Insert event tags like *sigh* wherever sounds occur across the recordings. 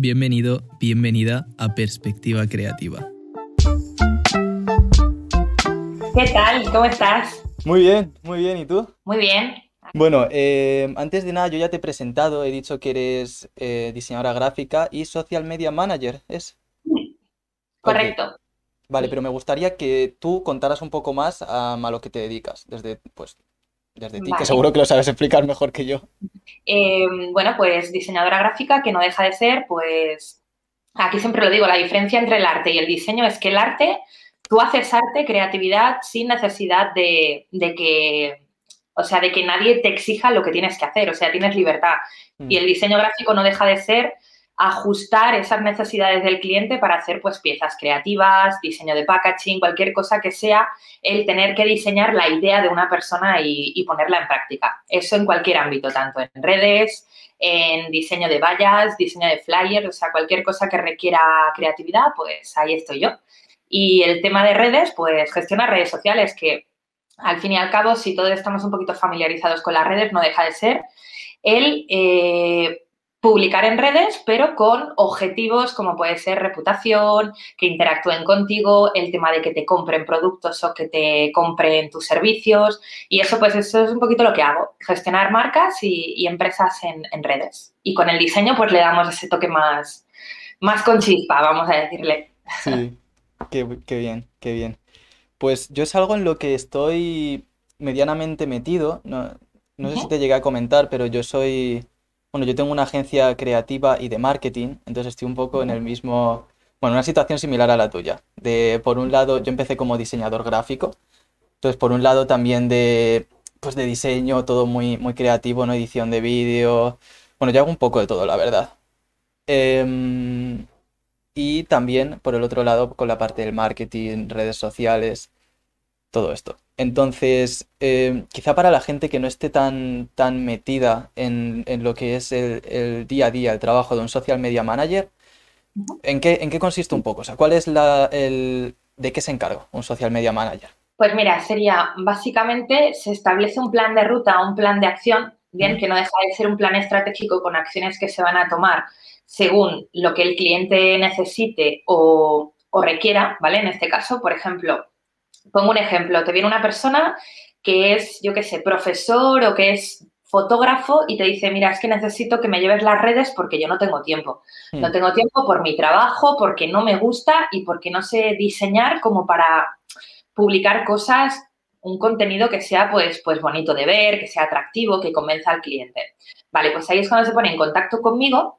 Bienvenido, bienvenida a Perspectiva Creativa. ¿Qué tal? ¿Cómo estás? Muy bien, muy bien. ¿Y tú? Muy bien. Bueno, eh, antes de nada, yo ya te he presentado, he dicho que eres eh, diseñadora gráfica y social media manager, ¿es? Correcto. Vale, pero me gustaría que tú contaras un poco más a, a lo que te dedicas, desde, pues, desde ti, que seguro que lo sabes explicar mejor que yo. Eh, bueno, pues diseñadora gráfica, que no deja de ser, pues, aquí siempre lo digo, la diferencia entre el arte y el diseño es que el arte, tú haces arte, creatividad, sin necesidad de, de que, o sea, de que nadie te exija lo que tienes que hacer, o sea, tienes libertad. Mm. Y el diseño gráfico no deja de ser ajustar esas necesidades del cliente para hacer pues piezas creativas, diseño de packaging, cualquier cosa que sea el tener que diseñar la idea de una persona y, ponerla en práctica. Eso en cualquier ámbito, tanto en redes, en diseño de vallas, diseño de flyers, o sea, cualquier cosa que requiera creatividad, pues ahí estoy yo. Y el tema de redes, pues gestionar redes sociales, que al fin y al cabo, si todos estamos un poquito familiarizados con las redes, no deja de ser el eh, publicar en redes, pero con objetivos como puede ser reputación, que interactúen contigo, el tema de que te compren productos o que te compren tus servicios. Y eso, pues, eso es un poquito lo que hago, gestionar marcas y, y empresas en, en redes. Y con el diseño, pues, le damos ese toque más, más con chispa, vamos a decirle. Sí, qué, qué bien, qué bien. Pues yo es algo en lo que estoy medianamente metido. No, no sé si te llegué a comentar, pero yo soy, bueno, yo tengo una agencia creativa y de marketing, entonces estoy un poco en el mismo, bueno, una situación similar a la tuya. De, por un lado, yo empecé como diseñador gráfico, entonces por un lado también de, pues de diseño, todo muy, muy creativo, ¿no? Edición de vídeo. Bueno, yo hago un poco de todo, la verdad. Em, y también, por el otro lado, con la parte del marketing, redes sociales, todo esto. Entonces, eh, quizá para la gente que no esté tan, tan metida en, en lo que es el, el día a día, el trabajo de un social media manager. ¿en qué, en qué consiste un poco? O sea, ¿cuál es la, el, de qué se encarga un social media manager? Pues mira, sería básicamente se establece un plan de ruta, un plan de acción, bien, que no deja de ser un plan estratégico con acciones que se van a tomar según lo que el cliente necesite o, o requiera, ¿vale? En este caso, por ejemplo, pongo un ejemplo, te viene una persona que es, yo qué sé, profesor o que es fotógrafo y te dice, mira, es que necesito que me lleves las redes porque yo no tengo tiempo. No Hmm, tengo tiempo por mi trabajo, porque no me gusta y porque no sé diseñar como para publicar cosas, un contenido que sea pues, pues bonito de ver, que sea atractivo, que convenza al cliente. Vale, pues ahí es cuando se pone en contacto conmigo,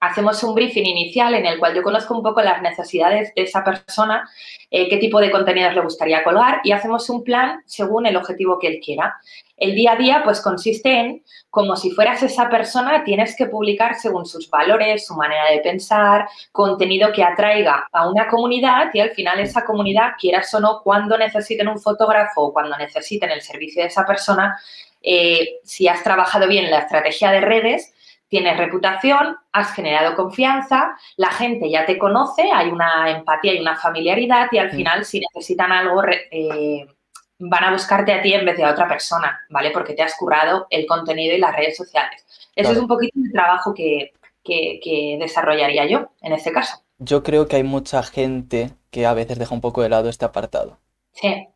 hacemos un briefing inicial en el cual yo conozco un poco las necesidades de esa persona, eh, qué tipo de contenidos le gustaría colgar y hacemos un plan según el objetivo que él quiera. El día a día pues consiste en, como si fueras esa persona, tienes que publicar según sus valores, su manera de pensar, contenido que atraiga a una comunidad y al final esa comunidad, quieras o no, cuando necesiten un fotógrafo o cuando necesiten el servicio de esa persona, eh, si has trabajado bien la estrategia de redes, tienes reputación, has generado confianza, la gente ya te conoce, hay una empatía y una familiaridad y al final si necesitan algo eh, van a buscarte a ti en vez de a otra persona, ¿vale? Porque te has currado el contenido y las redes sociales. Eso es Claro. un poquito el trabajo que, que- que desarrollaría yo en este caso. Yo creo que hay mucha gente que a veces deja un poco de lado este apartado. Sí,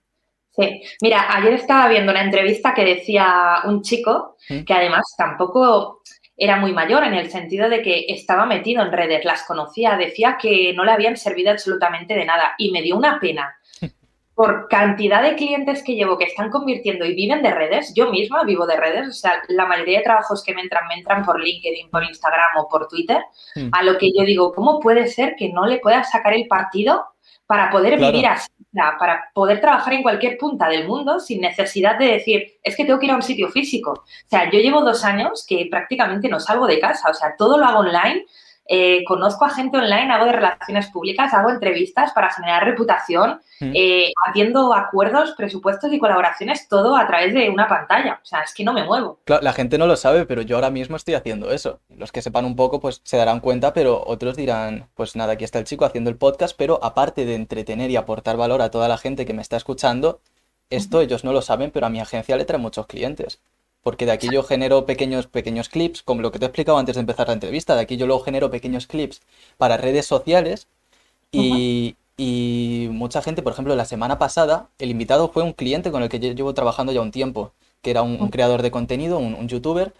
sí. Mira, ayer estaba viendo una entrevista que decía un chico ¿Mm? que además tampoco era muy mayor en el sentido de que estaba metido en redes, las conocía, decía que no le habían servido absolutamente de nada y me dio una pena. *laughs* Por cantidad de clientes que llevo que están convirtiendo y viven de redes, yo misma vivo de redes, o sea, la mayoría de trabajos que me entran, me entran por LinkedIn, por Instagram o por Twitter, Mm. a lo que yo digo, ¿cómo puede ser que no le puedas sacar el partido para poder Claro. vivir así, para poder trabajar en cualquier punta del mundo sin necesidad de decir, es que tengo que ir a un sitio físico? O sea, yo llevo dos años que prácticamente no salgo de casa, o sea, todo lo hago online. Eh, conozco a gente online, hago de relaciones públicas, hago entrevistas para generar reputación, Mm. eh, atiendo acuerdos, presupuestos y colaboraciones, todo a través de una pantalla. O sea, es que no me muevo. Claro, la gente no lo sabe, pero yo ahora mismo estoy haciendo eso. Los que sepan un poco, pues se darán cuenta, pero otros dirán, pues nada, aquí está el chico haciendo el podcast, pero aparte de entretener y aportar valor a toda la gente que me está escuchando, esto ellos no lo saben, pero a mi agencia le trae muchos clientes. Porque de aquí yo genero pequeños, pequeños clips, como lo que te he explicado antes de empezar la entrevista, de aquí yo luego genero pequeños clips para redes sociales y, y mucha gente, por ejemplo, la semana pasada, el invitado fue un cliente con el que yo llevo trabajando ya un tiempo, que era un, un creador de contenido, un, un youtuber,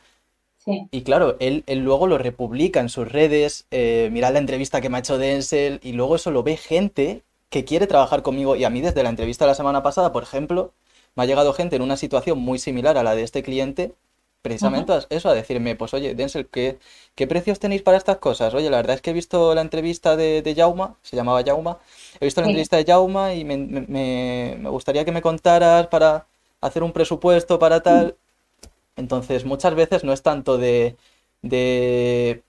Sí. y claro, él, él luego lo republica en sus redes, eh, mirad la entrevista que me ha hecho Denzel, y luego eso lo ve gente que quiere trabajar conmigo. Y a mí desde la entrevista de la semana pasada, por ejemplo, me ha llegado gente en una situación muy similar a la de este cliente, precisamente a eso, a decirme, pues oye, Denzel, ¿qué, qué precios tenéis para estas cosas? Oye, la verdad es que he visto la entrevista de, de Jauma, se llamaba Jauma, he visto la Sí. entrevista de Jauma y me, me- me- me gustaría que me contaras para hacer un presupuesto para tal. Entonces, muchas veces no es tanto de, de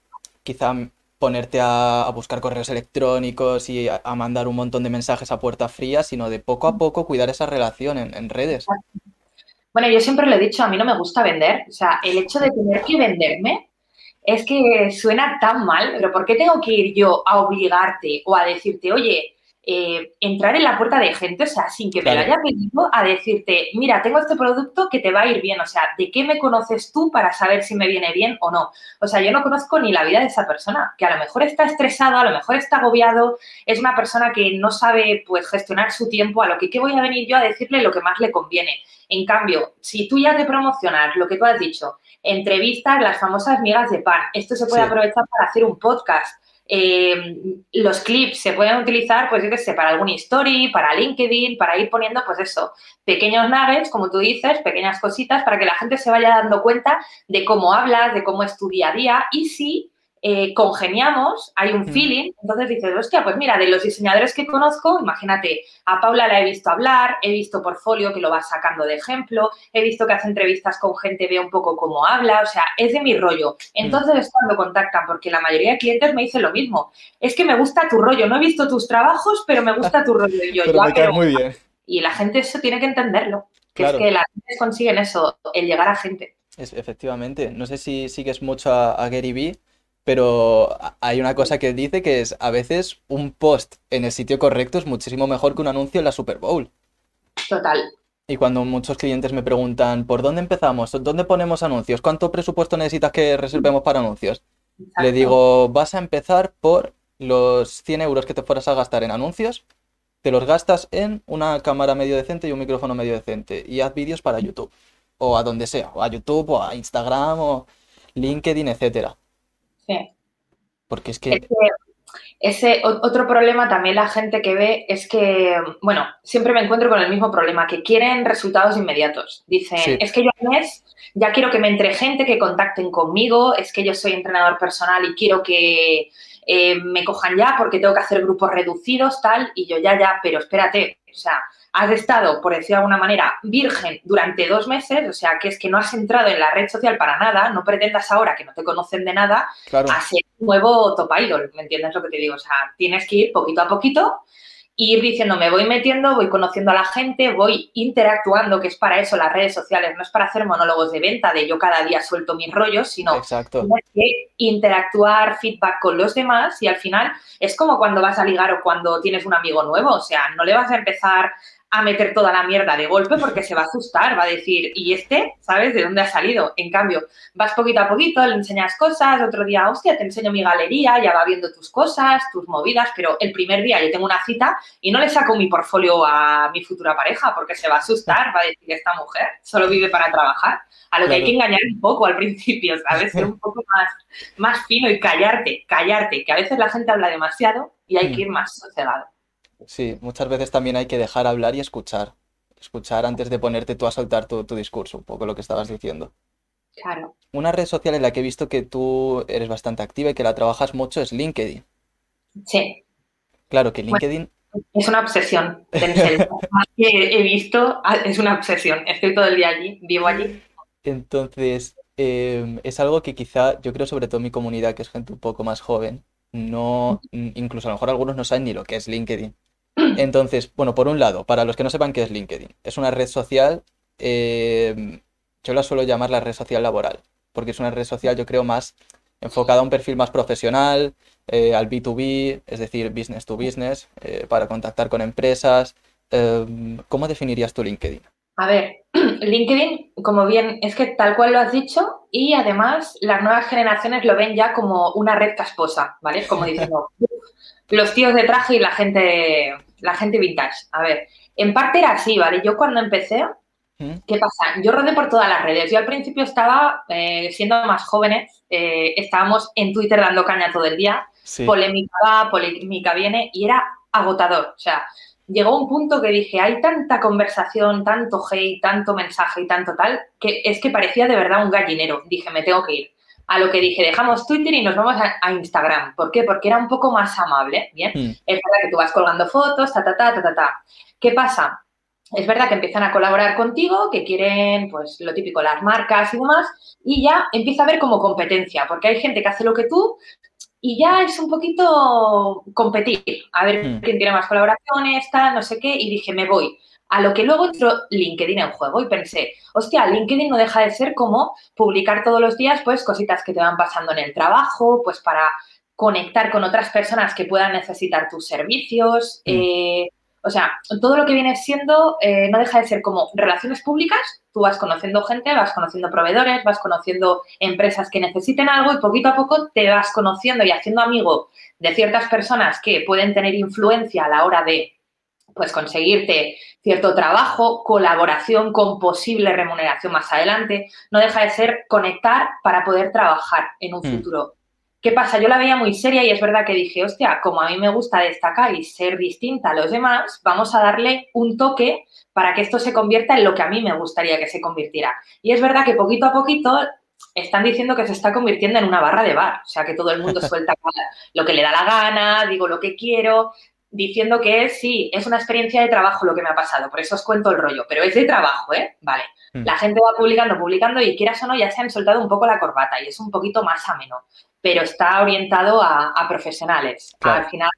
quizá ponerte a, a buscar correos electrónicos y a, mandar un montón de mensajes a puerta fría, sino de poco a poco cuidar esa relación en, en redes. Bueno, yo siempre lo he dicho, a mí no me gusta vender. O sea, el hecho de tener que venderme es que suena tan mal, pero ¿por qué tengo que ir yo a obligarte o a decirte, oye, eh, entrar en la puerta de gente, o sea, sin que me lo haya pedido, a decirte, mira, tengo este producto que te va a ir bien, o sea, ¿de qué me conoces tú para saber si me viene bien o no? O sea, yo no conozco ni la vida de esa persona, que a lo mejor está estresado, a lo mejor está agobiado, es una persona que no sabe, pues, gestionar su tiempo, a lo que qué voy a venir yo a decirle lo que más le conviene. En cambio, si tú ya te promocionas lo que tú has dicho, entrevistas, las famosas migas de pan, esto se puede Sí. aprovechar para hacer un podcast. Eh, los clips se pueden utilizar, pues yo qué sé, para algún story, para LinkedIn, para ir poniendo, pues eso, pequeños nuggets, como tú dices, pequeñas cositas, para que la gente se vaya dando cuenta de cómo hablas, de cómo es tu día a día y si eh, congeniamos, hay un Mm. feeling, entonces dices, hostia, pues mira, de los diseñadores que conozco, imagínate, a Paula la he visto hablar, he visto portfolio que lo va sacando de ejemplo, he visto que hace entrevistas con gente, ve un poco cómo habla, o sea, es de mi rollo. Entonces es cuando contactan, porque la mayoría de clientes me dicen lo mismo, es que me gusta tu rollo, no he visto tus trabajos, pero me gusta tu rollo. Y yo, Pero "Ya, me cae pero-". muy bien. Y la gente eso tiene que entenderlo, que Claro. es que las redes consiguen eso, el llegar a gente. Es, efectivamente. No sé si sigues mucho a, a Gary Vee, pero hay una cosa que dice que es a veces un post en el sitio correcto es muchísimo mejor que un anuncio en la Super Bowl. Total. Y cuando muchos clientes me preguntan, ¿por dónde empezamos? ¿Dónde ponemos anuncios? ¿Cuánto presupuesto necesitas que reservemos para anuncios? Le digo, vas a empezar por los 100 euros que te fueras a gastar en anuncios, te los gastas en una cámara medio decente y un micrófono medio decente y haz vídeos para YouTube o a donde sea, o a YouTube o a Instagram o LinkedIn, etcétera. Sí. Porque es Es que, ese otro problema también la gente que ve es que, bueno, siempre me encuentro con el mismo problema, que quieren resultados inmediatos. Dicen, Sí. es que yo al mes ya quiero que me entre gente, que contacten conmigo, es que yo soy entrenador personal y quiero que eh, me cojan ya porque tengo que hacer grupos reducidos, tal, y yo ya, ya, pero espérate, o sea, has estado, por decir de alguna manera, virgen durante dos meses, o sea, que es que no has entrado en la red social para nada, no pretendas ahora que no te conocen de nada, claro, a ser un nuevo top idol, ¿me entiendes lo que te digo? O sea, tienes que ir poquito a poquito, ir diciendo, me voy metiendo, voy conociendo a la gente, voy interactuando, que es para eso las redes sociales, no es para hacer monólogos de venta, de yo cada día suelto mis rollos, sino exacto. tienes que interactuar, feedback con los demás y al final es como cuando vas a ligar o cuando tienes un amigo nuevo, o sea, no le vas a empezar a meter toda la mierda de golpe porque se va a asustar, va a decir, ¿y este? ¿Sabes de dónde ha salido? En cambio, vas poquito a poquito, le enseñas cosas, otro día, hostia, te enseño mi galería, ya va viendo tus cosas, tus movidas, pero el primer día yo tengo una cita y no le saco mi portfolio a mi futura pareja porque se va a asustar, va a decir, esta mujer solo vive para trabajar. A lo que hay que engañar un poco al principio, ¿sabes? Ser un poco más, más fino y callarte, callarte, que a veces la gente habla demasiado y hay que ir más sosegado. Sí, muchas veces también hay que dejar hablar y escuchar. Escuchar antes de ponerte tú a soltar tu, tu discurso, un poco lo que estabas diciendo. Claro. Una red social en la que he visto que tú eres bastante activa y que la trabajas mucho es LinkedIn. Sí, Claro que Bueno. LinkedIn, es una obsesión. *laughs* Más que he visto, ah, es una obsesión. Estoy todo el día allí, vivo allí. entonces, em, es algo que quizá yo creo sobre todo mi comunidad, que es gente un poco más joven, no, incluso a lo mejor algunos no saben ni lo que es LinkedIn. *clears throat* Entonces, bueno, por un lado, para los que no sepan qué es LinkedIn, es una red social, em, yo la suelo llamar la red social laboral, porque es una red social yo creo más enfocada a un perfil más profesional, eh, al B2B, es decir, business to business, eh, para contactar con empresas. Em, ¿cómo definirías tu LinkedIn? A ver, *clears throat* LinkedIn, como bien, es que tal cual lo has dicho, y además las nuevas generaciones lo ven ya como una red casposa, ¿vale? Como diciendo, *laughs* los tíos de traje y la gente, la gente vintage. A ver, en parte era así, ¿vale? Yo cuando empecé, ¿Mm? ¿qué pasa? Yo rodé por todas las redes. Yo al principio estaba, eh, siendo más jóvenes, eh, estábamos en Twitter dando caña todo el día, polémica va, polémica viene, y era agotador. O sea, llegó un punto que dije, hay tanta conversación, tanto hate, tanto mensaje y tanto tal, que es que parecía de verdad un gallinero. Dije, me tengo que ir. A lo que dije, dejamos Twitter y nos vamos a, Instagram. ¿Por qué? Porque era un poco más amable, ¿bien? Hmm. Es verdad que tú vas colgando fotos, ta, ta, ta, ta, ta, ta. ¿Qué pasa? Es verdad que empiezan a colaborar contigo, que quieren, pues, lo típico, las marcas y demás, y ya empieza a haber como competencia, porque hay gente que hace lo que tú, y ya es un poquito competir, a ver hmm. quién tiene más colaboraciones, tal, no sé qué, y dije, me voy. A lo que luego entró LinkedIn en juego y pensé, hostia, LinkedIn no deja de ser como publicar todos los días, pues, cositas que te van pasando en el trabajo, pues, para conectar con otras personas que puedan necesitar tus servicios, hmm. eh, o sea, todo lo que viene siendo eh, no deja de ser como relaciones públicas, tú vas conociendo gente, vas conociendo proveedores, vas conociendo empresas que necesiten algo y poquito a poco te vas conociendo y haciendo amigo de ciertas personas que pueden tener influencia a la hora de pues conseguirte cierto trabajo, colaboración con posible remuneración más adelante, no deja de ser conectar para poder trabajar en un hmm. futuro ¿Qué pasa? Yo la veía muy seria y es verdad que dije, hostia, como a mí me gusta destacar y ser distinta a los demás, vamos a darle un toque para que esto se convierta en lo que a mí me gustaría que se convirtiera. Y es verdad que poquito a poquito están diciendo que se está convirtiendo en una barra de bar, o sea, que todo el mundo *laughs* suelta lo que le da la gana, digo lo que quiero, diciendo que sí, es una experiencia de trabajo lo que me ha pasado, por eso os cuento el rollo, pero es de trabajo, ¿eh? Vale. Mm. La gente va publicando, publicando y quieras o no, ya se han soltado un poco la corbata y es un poquito más ameno pero está orientado a, profesionales. Al final,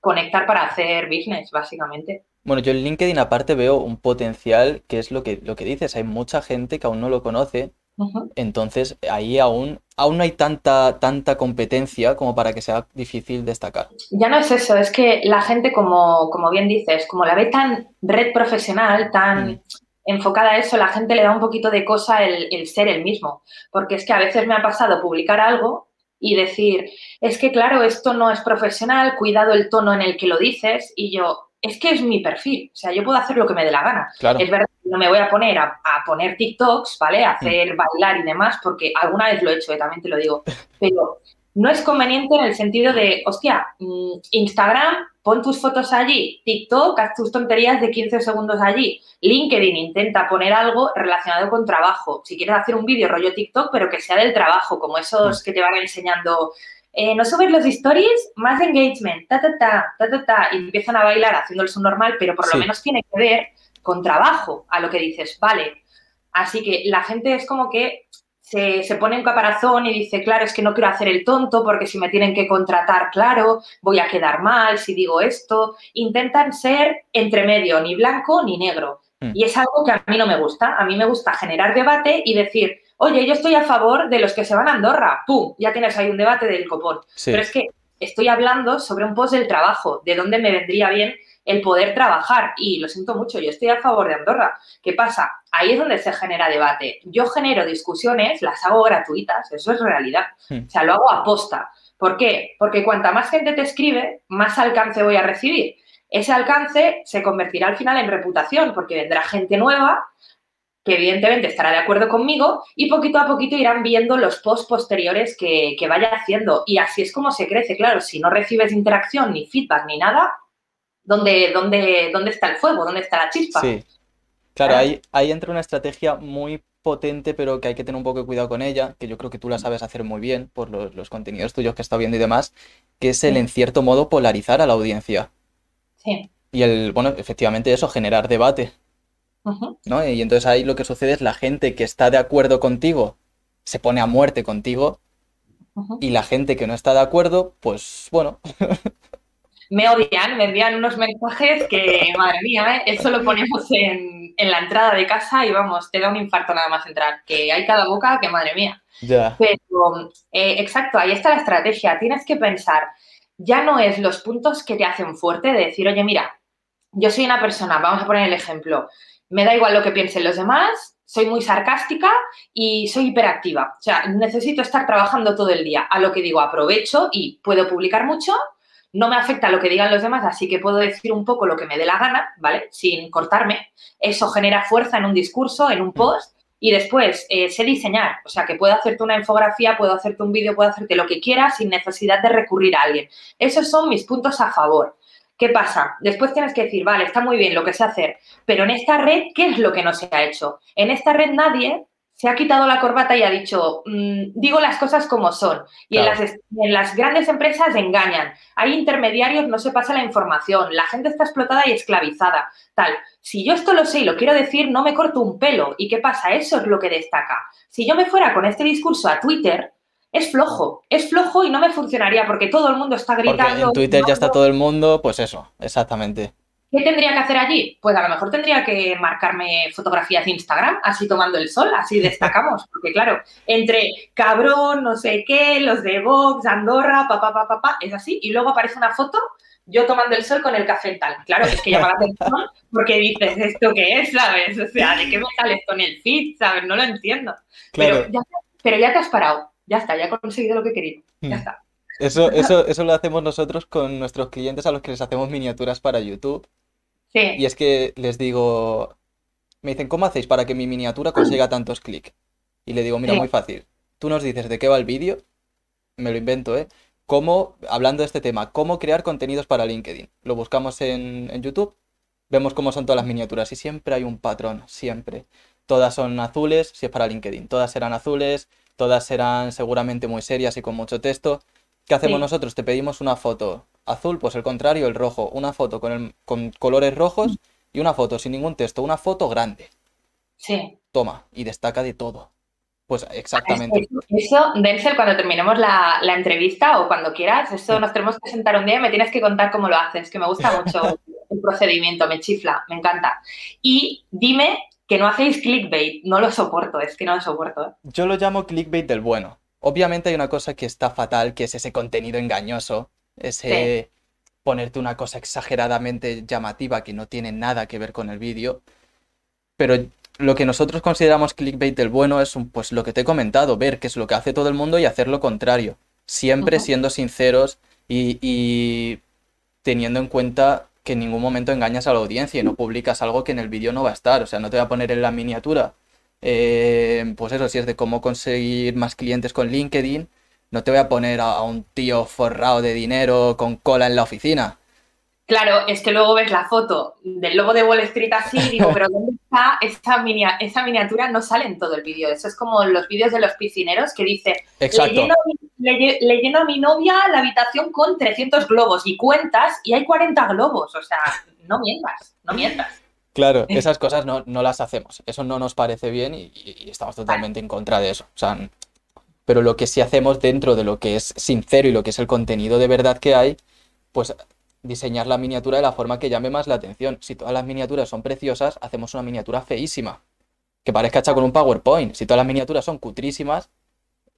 conectar para hacer business, básicamente. Bueno, yo en LinkedIn aparte veo un potencial que es lo que, lo que dices, hay mucha gente que aún no lo conoce, entonces ahí aún, aún no hay tanta, tanta competencia como para que sea difícil destacar. Ya no es eso, es que la gente, como, como bien dices, como la ve tan red profesional, tan... Mm. enfocada a eso, la gente le da un poquito de cosa el, el, ser el mismo. Porque es que a veces me ha pasado publicar algo y decir, es que claro, esto no es profesional, cuidado el tono en el que lo dices y yo, es que es mi perfil, o sea, yo puedo hacer lo que me dé la gana. Es verdad que no me voy a poner a, poner TikToks, ¿vale? A hacer mm. bailar y demás, porque alguna vez lo he hecho, eh, también te lo digo, pero no es conveniente en el sentido de, hostia, mm, Instagram, pon tus fotos allí, TikTok, haz tus tonterías de 15 segundos allí, LinkedIn intenta poner algo relacionado con trabajo. Si quieres hacer un vídeo rollo TikTok, pero que sea del trabajo, como esos mm. que te van enseñando, eh, no subes los stories, más engagement, ta, ta, ta, ta, ta, ta, y empiezan a bailar haciendo el su normal, pero por lo menos tiene que ver con trabajo, a lo que dices, vale. Así que la gente es como que se, pone un caparazón y dice, claro, es que no quiero hacer el tonto porque si me tienen que contratar, claro, voy a quedar mal si digo esto. Intentan ser entre medio, ni blanco ni negro. Mm. Y es algo que a mí no me gusta. A mí me gusta generar debate y decir, oye, yo estoy a favor de los que se van a Andorra. ¡Pum! Ya tienes ahí un debate del copón. Pero es que estoy hablando sobre un post del trabajo, de dónde me vendría bien el poder trabajar. Y lo siento mucho, yo estoy a favor de Andorra. ¿Qué pasa? Ahí es donde se genera debate. Yo genero discusiones, las hago gratuitas, eso es realidad. Hmm. O sea, lo hago a posta. ¿Por qué? Porque cuanta más gente te escribe, más alcance voy a recibir. Ese alcance se convertirá al final en reputación, porque vendrá gente nueva que evidentemente estará de acuerdo conmigo y poquito a poquito irán viendo los posts posteriores que, que, vaya haciendo. Y así es como se crece. Claro, si no recibes interacción, ni feedback, ni nada, ¿dónde, dónde, dónde está el fuego? ¿Dónde está la chispa? Sí. Claro, ahí, ahí entra una estrategia muy potente, pero que hay que tener un poco de cuidado con ella, que yo creo que tú la sabes hacer muy bien por los, contenidos tuyos que he estado viendo y demás, que es el, en cierto modo, polarizar a la audiencia. Sí. Y el, bueno, efectivamente eso, generar debate. ¿No? Y entonces ahí lo que sucede es la gente que está de acuerdo contigo se pone a muerte contigo y la gente que no está de acuerdo, pues bueno, *laughs* me odian, me envían unos mensajes que, *laughs* madre mía, ¿eh? eso lo ponemos en, la entrada de casa y vamos, te da un infarto nada más entrar, que hay cada boca que, madre mía. Ya. Pero, eh, exacto, ahí está la estrategia. Tienes que pensar, ya no es los puntos que te hacen fuerte de decir, oye, mira, yo soy una persona, vamos a poner el ejemplo, me da igual lo que piensen los demás, soy muy sarcástica y soy hiperactiva. O sea, necesito estar trabajando todo el día. A lo que digo, aprovecho y puedo publicar mucho, no me afecta lo que digan los demás, así que puedo decir un poco lo que me dé la gana, ¿vale? Sin cortarme. Eso genera fuerza en un discurso, en un post. Y después eh, sé diseñar, o sea que puedo hacerte una infografía, puedo hacerte un vídeo, puedo hacerte lo que quieras sin necesidad de recurrir a alguien. Esos son mis puntos a favor. ¿Qué pasa? Después tienes que decir, vale, está muy bien lo que sé hacer, pero en esta red, ¿qué es lo que no se ha hecho? En esta red nadie se ha quitado la corbata y ha dicho, mm, digo las cosas como son. Y en, las, en, las, grandes empresas engañan. Hay intermediarios, no se pasa la información, la gente está explotada y esclavizada. Tal. Si yo esto lo sé y lo quiero decir, no me corto un pelo. ¿Y qué pasa? Eso es lo que destaca. Si yo me fuera con este discurso a Twitter, es flojo, es flojo y no me funcionaría porque todo el mundo está gritando. Porque en Twitter ya está todo el mundo, pues eso, exactamente. ¿Qué tendría que hacer allí? Pues a lo mejor tendría que marcarme fotografías de Instagram, así tomando el sol, así destacamos. Porque claro, entre cabrón, no sé qué, los de Vox, Andorra, papá, papá, papá, es así. Y luego aparece una foto yo tomando el sol con el café tal. Claro, es que llama la atención porque dices, ¿esto qué es? ¿Sabes? O sea, ¿de qué me sale esto en el feed? ¿Sabes? No lo entiendo. Pero, ya, pero ya te has parado. Ya está, ya he conseguido lo que quería. Ya hmm. está. Eso, *laughs* eso, eso lo hacemos nosotros con nuestros clientes a los que les hacemos miniaturas para YouTube. Sí. Y es que les digo, me dicen, ¿cómo hacéis para que mi miniatura consiga tantos clics? Y le digo, mira, muy fácil. Tú nos dices de qué va el vídeo, me lo invento, ¿eh? Cómo, hablando de este tema, cómo crear contenidos para LinkedIn. Lo buscamos en, en YouTube, vemos cómo son todas las miniaturas y siempre hay un patrón, siempre. Todas son azules, si es para LinkedIn. Todas serán azules, todas serán seguramente muy serias y con mucho texto. ¿Qué hacemos nosotros? Te pedimos una foto azul, pues el contrario, el rojo. Una foto con, el, con colores rojos y una foto sin ningún texto. Una foto grande. Sí. Toma, y destaca de todo. Pues exactamente. Eso, Denzel, cuando terminemos la, entrevista o cuando quieras, eso nos tenemos que sentar un día y me tienes que contar cómo lo haces, que me gusta mucho *laughs* el procedimiento, me chifla, me encanta. Y dime que no hacéis clickbait, no lo soporto, es que no lo soporto. ¿eh? Yo lo llamo clickbait del bueno. Obviamente hay una cosa que está fatal, que es ese contenido engañoso, ese ponerte una cosa exageradamente llamativa que no tiene nada que ver con el vídeo. Pero lo que nosotros consideramos clickbait del bueno es pues lo que te he comentado, ver qué es lo que hace todo el mundo y hacer lo contrario. Siempre siendo sinceros y, y, teniendo en cuenta que en ningún momento engañas a la audiencia y no publicas algo que en el vídeo no va a estar. O sea, no te voy a poner en la miniatura eh, pues eso, si es de cómo conseguir más clientes con LinkedIn, no te voy a poner a, un tío forrado de dinero con cola en la oficina. Claro, es que luego ves la foto del logo de Wall Street así y digo, pero ¿dónde está esa, esa miniatura? No sale en todo el vídeo. Eso es como los vídeos de los piscineros que dice, Exacto. Le, lleno, a mi novia la habitación con 300 globos y cuentas y hay 40 globos. O sea, no mientas, no mientas. Claro, esas cosas no, las hacemos. Eso no nos parece bien y, estamos totalmente en contra de eso. O sea, pero lo que sí hacemos dentro de lo que es sincero y lo que es el contenido de verdad que hay, pues diseñar la miniatura de la forma que llame más la atención. Si todas las miniaturas son preciosas, hacemos una miniatura feísima, que parezca hecha con un PowerPoint. Si todas las miniaturas son cutrísimas,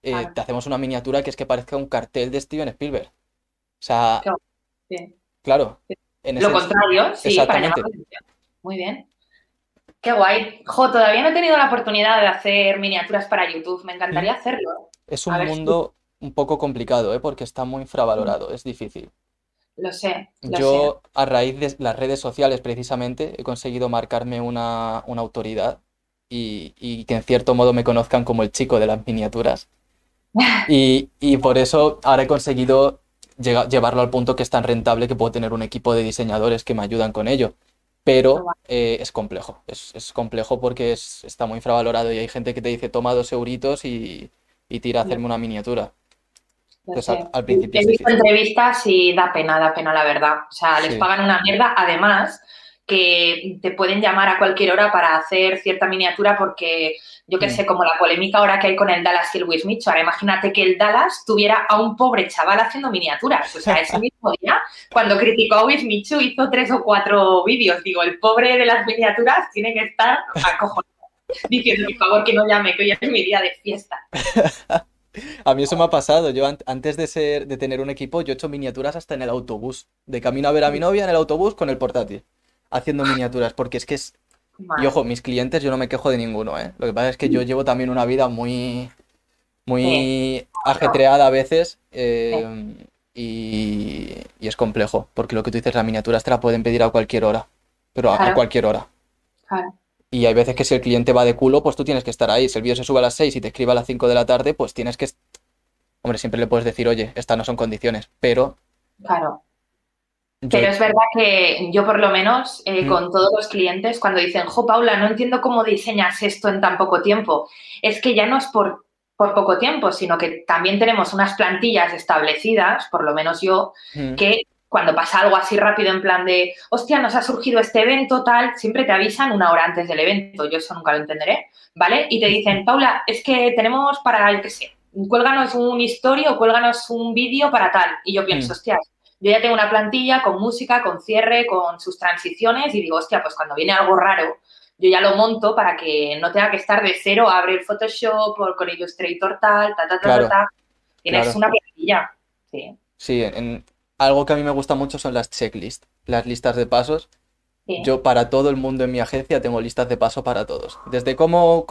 eh, te hacemos una miniatura que es que parezca un cartel de Steven Spielberg. O sea, claro. lo contrario, sí, exactamente. Muy bien. Qué guay. Jo, todavía no he tenido la oportunidad de hacer miniaturas para YouTube. Me encantaría mm. hacerlo. Es un mundo un poco complicado, ¿eh? porque está muy infravalorado. Es difícil. Lo sé. Yo, a raíz de las redes sociales, precisamente, he conseguido marcarme una, autoridad y, que en cierto modo me conozcan como el chico de las miniaturas. *laughs* Y, y por eso ahora he conseguido llevarlo al punto que es tan rentable que puedo tener un equipo de diseñadores que me ayudan con ello pero eh, es complejo. Es, complejo porque está muy infravalorado y hay gente que te dice toma dos euritos y, tira a hacerme una miniatura. Al, principio. He visto entrevistas y da pena, da pena la verdad. O sea, les pagan una mierda. Además, que te pueden llamar a cualquier hora para hacer cierta miniatura porque, yo qué mm. sé, como la polémica ahora que hay con el Dallas y el Wismich. Ahora imagínate que el Dallas tuviera a un pobre chaval haciendo miniaturas. O sea, ese mismo día, *laughs* cuando criticó a Wismichu, hizo tres o cuatro vídeos. Digo, el pobre de las miniaturas tiene que estar acojonado diciendo, por favor, que no llame, que hoy es mi día de fiesta. *laughs* A mí eso me ha pasado. Yo antes de ser, de tener un equipo, yo he hecho miniaturas hasta en el autobús. De camino a ver a mi novia en el autobús con el portátil haciendo miniaturas, porque es que es, Y ojo, mis clientes yo no me quejo de ninguno, ¿eh? Lo que pasa es que yo llevo también una vida muy, muy ajetreada a veces eh, y, y es complejo, porque lo que tú dices, las miniaturas te la pueden pedir a cualquier hora, pero a, a cualquier hora. Claro. Y hay veces que si el cliente va de culo, pues tú tienes que estar ahí. Si el vídeo se sube a las 6 y te escribe a las 5 de la tarde, pues tienes que... Hombre, siempre le puedes decir, oye, estas no son condiciones, pero Claro. yo... Pero es verdad que yo por lo menos eh, Mm. con todos los clientes cuando dicen, jo, Paula, no entiendo cómo diseñas esto en tan poco tiempo, es que ya no es por, por poco tiempo, sino que también tenemos unas plantillas establecidas, por lo menos yo, Mm, que cuando pasa algo así rápido en plan de, hostia, nos ha surgido este evento, tal, siempre te avisan una hora antes del evento, yo eso nunca lo entenderé, ¿vale? Y te dicen, Paula, es que tenemos para, yo qué sé, cuélganos un historia o cuélganos un vídeo para tal. Y yo pienso, Mm. hostia, yo ya tengo una plantilla con música, con cierre, con sus transiciones y digo, hostia, pues cuando viene algo raro, yo ya lo monto para que no tenga que estar de cero, abre el Photoshop o con Illustrator tal, ta, ta, ta, Claro, ta, ta. Tienes claro. una plantilla, sí. Sí, en, algo que a mí me gusta mucho son las checklists, las listas de pasos. sí. Yo para todo el mundo en mi agencia tengo listas de paso para todos. Desde cómo,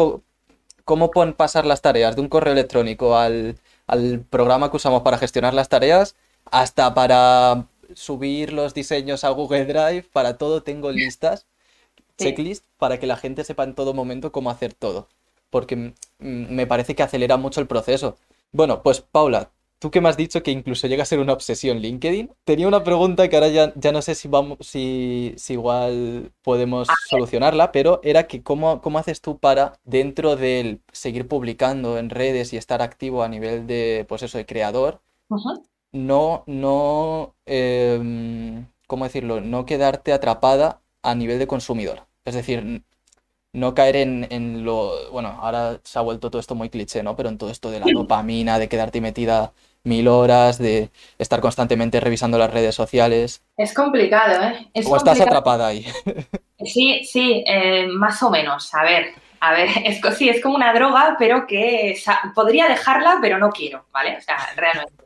cómo pon- pasar las tareas de un correo electrónico al, al programa que usamos para gestionar las tareas, hasta para subir los diseños a Google Drive, para todo tengo listas, *laughs* Sí. checklist, para que la gente sepa en todo momento cómo hacer todo. Porque mm, me parece que acelera mucho el proceso. Bueno, pues Paula, tú que me has dicho que incluso llega a ser una obsesión LinkedIn, tenía una pregunta que ahora ya, ya no sé si vamos, si, si igual podemos solucionarla, pero era que cómo, cómo haces tú para, dentro del seguir publicando en redes y estar activo a nivel de, pues eso, de creador, no, no, em, ¿cómo decirlo? No quedarte atrapada a nivel de consumidor. Es decir, no caer en, en lo, bueno, ahora se ha vuelto todo esto muy cliché, ¿no? Pero en todo esto de la dopamina, de quedarte metida mil horas, de estar constantemente revisando las redes sociales. Es complicado, ¿eh? Es O estás atrapada ahí. *laughs* Sí, sí, eh, más o menos. A ver, a ver, *laughs* es, sí, es como una droga, pero que podría dejarla, pero no quiero, ¿vale? O sea, realmente.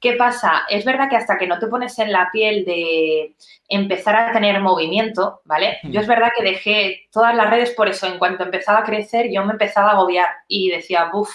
¿Qué pasa? Es verdad que hasta que no te pones en la piel de empezar a tener movimiento, ¿vale? Hmm. Yo es verdad que dejé todas las redes por eso. En cuanto empezaba a crecer, yo me empezaba a agobiar y decía, buf,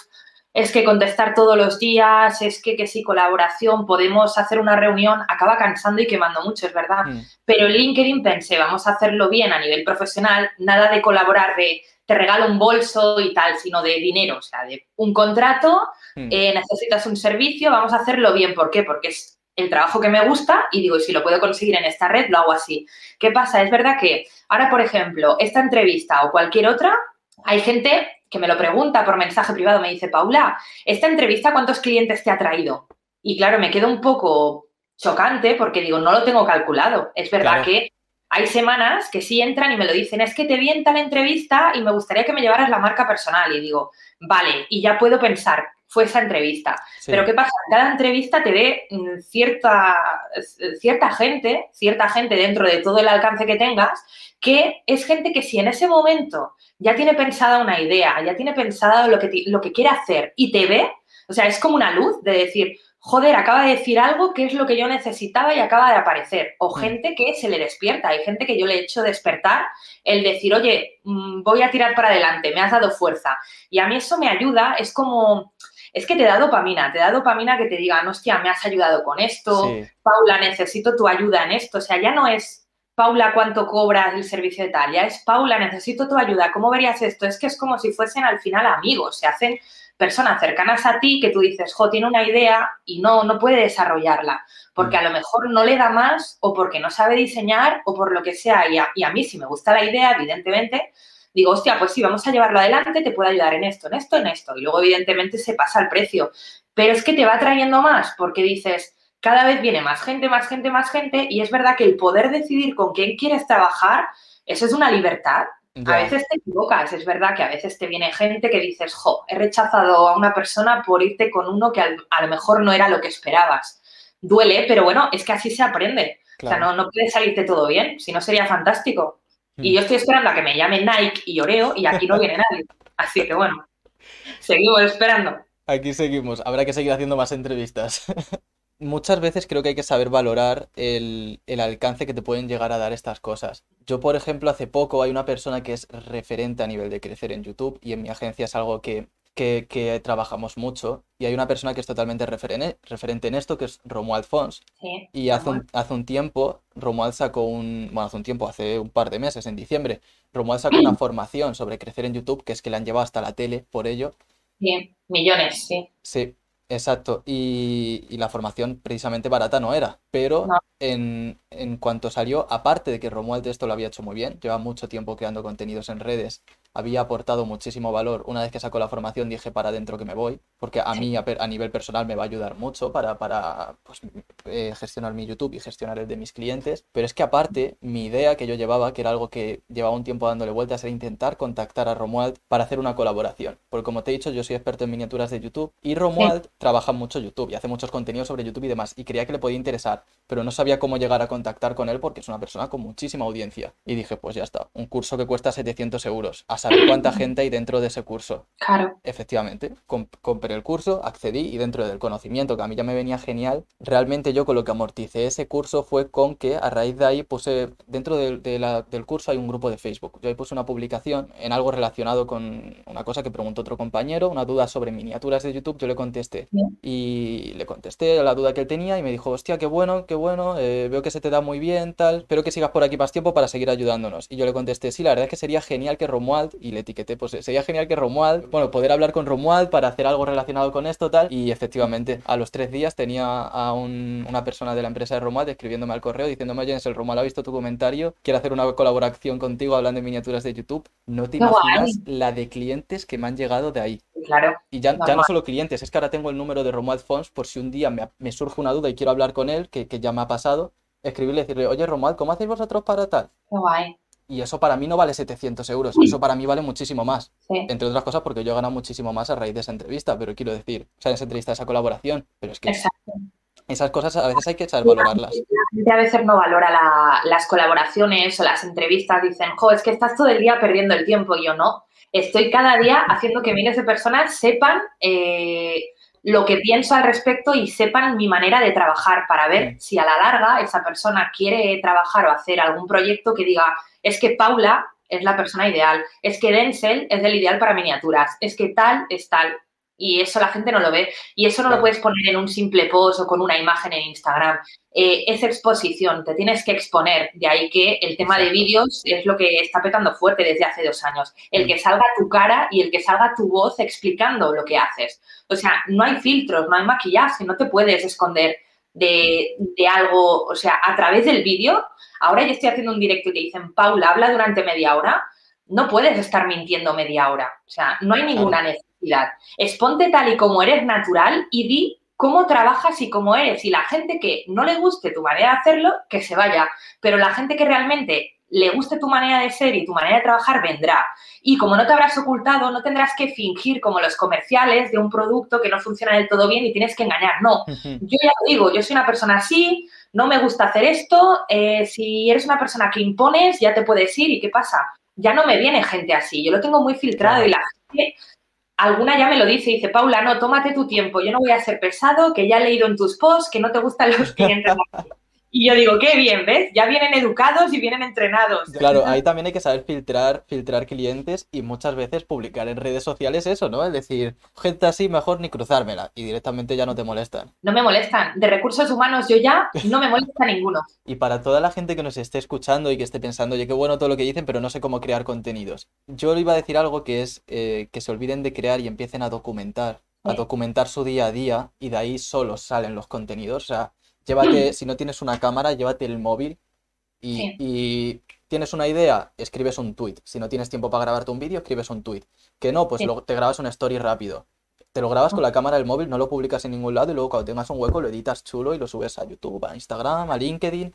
es que contestar todos los días, es que, que sí, colaboración, podemos hacer una reunión, acaba cansando y quemando mucho, es verdad. Mm, Pero en LinkedIn pensé, vamos a hacerlo bien a nivel profesional, nada de colaborar de te regalo un bolso y tal, sino de dinero, o sea, de un contrato, mm. eh, necesitas un servicio, vamos a hacerlo bien. ¿Por qué? Porque es el trabajo que me gusta y digo, si lo puedo conseguir en esta red, lo hago así. ¿Qué pasa? Es verdad que ahora, por ejemplo, esta entrevista o cualquier otra, hay gente que me lo pregunta por mensaje privado, me dice, Paula, ¿esta entrevista cuántos clientes te ha traído? Y claro, me quedo un poco chocante porque digo, no lo tengo calculado. Es verdad Claro. que hay semanas que sí entran y me lo dicen, es que te vi en tal entrevista y me gustaría que me llevaras la marca personal. Y digo, vale, y ya puedo pensar, fue esa entrevista. Sí. Pero ¿qué pasa? Cada entrevista te ve mm, cierta, cierta gente, cierta gente dentro de todo el alcance que tengas, que es gente que si en ese momento ya tiene pensada una idea, ya tiene pensado lo que, lo que quiere hacer y te ve, o sea, es como una luz de decir, joder, acaba de decir algo que es lo que yo necesitaba y acaba de aparecer. O Mm. gente que se le despierta, hay gente que yo le he hecho despertar el decir, oye, mm, voy a tirar para adelante, me has dado fuerza. Y a mí eso me ayuda, es como, es que te da dopamina, te da dopamina que te digan, hostia, me has ayudado con esto, Sí, Paula, necesito tu ayuda en esto. O sea, ya no es Paula, ¿cuánto cobras el servicio de tal? Ya es Paula, necesito tu ayuda. ¿Cómo verías esto? Es que es como si fuesen al final amigos. Se hacen personas cercanas a ti que tú dices, jo, tiene una idea y no, no puede desarrollarla. Porque a lo mejor no le da más o porque no sabe diseñar o por lo que sea. Y a, y a mí, si me gusta la idea, evidentemente, digo, hostia, pues sí, vamos a llevarlo adelante, te puedo ayudar en esto, en esto, en esto. Y luego, evidentemente, se pasa el precio. Pero es que te va trayendo más porque dices, cada vez viene más gente, más gente, más gente, y es verdad que el poder decidir con quién quieres trabajar, eso es una libertad. A veces te equivocas, es verdad que a veces te viene gente que dices, jo, he rechazado a una persona por irte con uno que al- a lo mejor no era lo que esperabas. Duele, pero bueno, es que así se aprende. O sea, no, no puede salirte todo bien, si no sería fantástico. Y Mm. yo estoy esperando a que me llame Nike y Oreo y aquí no viene *laughs* nadie. Así que bueno, seguimos esperando. Aquí seguimos. Habrá que seguir haciendo más entrevistas. *laughs* muchas veces creo que hay que saber valorar el, el alcance que te pueden llegar a dar estas cosas. Yo, por ejemplo, hace poco hay una persona que es referente a nivel de crecer en YouTube y en mi agencia es algo que que, trabajamos mucho y hay una persona que es totalmente referente en esto, que es Romuald Fons. y hace un, hace un tiempo, Romuald sacó un, bueno, hace un tiempo, hace un par de meses, en diciembre, Romuald sacó una *clears throat* formación sobre crecer en YouTube, que es que le han llevado hasta la tele por ello. Bien, millones, sí. Sí, exacto. Y, la formación precisamente barata no era, pero En, en cuanto salió, aparte de que Romuald esto lo había hecho muy bien, lleva mucho tiempo creando contenidos en redes había aportado muchísimo valor. Una vez que sacó la formación dije para adentro que me voy, porque a mí a, nivel personal me va a ayudar mucho para, para pues, eh, gestionar mi YouTube y gestionar el de mis clientes. Pero es que aparte, mi idea que yo llevaba, que era algo que llevaba un tiempo dándole vueltas, era intentar contactar a Romuald para hacer una colaboración. Porque como te he dicho, yo soy experto en miniaturas de YouTube y Romuald trabaja mucho YouTube y hace muchos contenidos sobre YouTube y demás. Y creía que le podía interesar, pero no sabía cómo llegar a contactar con él porque es una persona con muchísima audiencia. Y dije, pues ya está, un curso que cuesta 700 euros. A saber cuánta *laughs* gente hay dentro de ese curso. Claro. Efectivamente, compré el curso, accedí y dentro del conocimiento que a mí ya me venía genial, realmente yo con lo que amorticé ese curso fue con que a raíz de ahí puse, dentro del curso hay un grupo de Facebook. Yo ahí puse una publicación en algo relacionado con una cosa que preguntó otro compañero, una duda sobre miniaturas de YouTube, yo le contesté. Y le contesté la duda que él tenía y me dijo, hostia, qué bueno, qué bueno, eh, veo que se te da muy bien, tal, espero que sigas por aquí más tiempo para seguir ayudándonos. Y yo le contesté, sí, la verdad es que sería genial que Romuald, y le etiqueté, pues sería genial que Romuald, bueno, poder hablar con Romuald para hacer algo relacionado con esto, tal. Y efectivamente, a los tres días tenía a una persona de la empresa de Romuald escribiéndome al correo diciéndome, oye, el Romuald ha visto tu comentario, quiere hacer una colaboración contigo hablando de miniaturas de YouTube. No te imaginas la de clientes que me han llegado de ahí. Claro. Y ya, ya no solo clientes, es que ahora tengo el número de Romuald Fons por si un día me, surge una duda y quiero hablar con él, que, que ya me ha pasado, escribirle y decirle, oye Romuald, ¿cómo hacéis vosotros para tal? Qué guay. Y eso para mí no vale 700 euros, eso para mí vale muchísimo más. Entre otras cosas porque yo he ganado muchísimo más a raíz de esa entrevista, pero quiero decir, o sea, esa entrevista, esa colaboración, pero es que esas cosas a veces hay que saber valorarlas. La gente a veces no valora las colaboraciones o las entrevistas, dicen, jo, es que estás todo el día perdiendo el tiempo, y yo no. Estoy cada día haciendo que miles de personas sepan eh, lo que pienso al respecto y sepan mi manera de trabajar para ver si a la larga esa persona quiere trabajar o hacer algún proyecto que diga, es que Paula es la persona ideal, es que Denzel es el ideal para miniaturas, es que tal es tal. Y eso la gente no lo ve. Y eso no lo puedes poner en un simple post o con una imagen en Instagram. Eh, es exposición, te tienes que exponer. De ahí que el tema de vídeos es lo que está petando fuerte desde hace dos años. El mm. que salga tu cara y el que salga tu voz explicando lo que haces. O sea, no hay filtros, no hay maquillaje, no te puedes esconder de, de algo. O sea, a través del vídeo, ahora yo estoy haciendo un directo y te dicen, Paula, habla durante media hora. No puedes estar mintiendo media hora. O sea, no hay ninguna necesidad Exponte tal y como eres natural y di cómo trabajas y cómo eres. Y la gente que no le guste tu manera de hacerlo, que se vaya. Pero la gente que realmente le guste tu manera de ser y tu manera de trabajar, vendrá. Y como no te habrás ocultado, no tendrás que fingir como los comerciales de un producto que no funciona del todo bien y tienes que engañar. No, yo ya lo digo, yo soy una persona así, no me gusta hacer esto. Eh, si eres una persona que impones, ya te puedes ir. ¿Y qué pasa? Ya no me viene gente así. Yo lo tengo muy filtrado y la gente alguna ya me lo dice, dice, Paula, no, tómate tu tiempo, yo no voy a ser pesado, que ya he leído en tus posts que no te gustan los clientes. Y yo digo, qué bien, ¿ves? Ya vienen educados y vienen entrenados. Claro, ahí también hay que saber filtrar, filtrar clientes y muchas veces publicar en redes sociales eso, ¿no? Es decir, gente así, mejor ni cruzármela y directamente ya no te molestan. No me molestan. De recursos humanos yo ya no me molesta ninguno. *laughs* Y para toda la gente que nos esté escuchando y que esté pensando, oye, qué bueno todo lo que dicen, pero no sé cómo crear contenidos. Yo le iba a decir algo que es eh, que se olviden de crear y empiecen a documentar a documentar su día a día y de ahí solo salen los contenidos. O sea, Llévate, *clears throat* si no tienes una cámara, llévate el móvil y, tienes una idea, escribes un tweet. Si no tienes tiempo para grabarte un vídeo, escribes un tweet. Que no, pues te grabas una story rápido. Te lo grabas con la cámara del móvil, no lo publicas en ningún lado y luego cuando tengas un hueco lo editas chulo y lo subes a YouTube, a Instagram, a LinkedIn,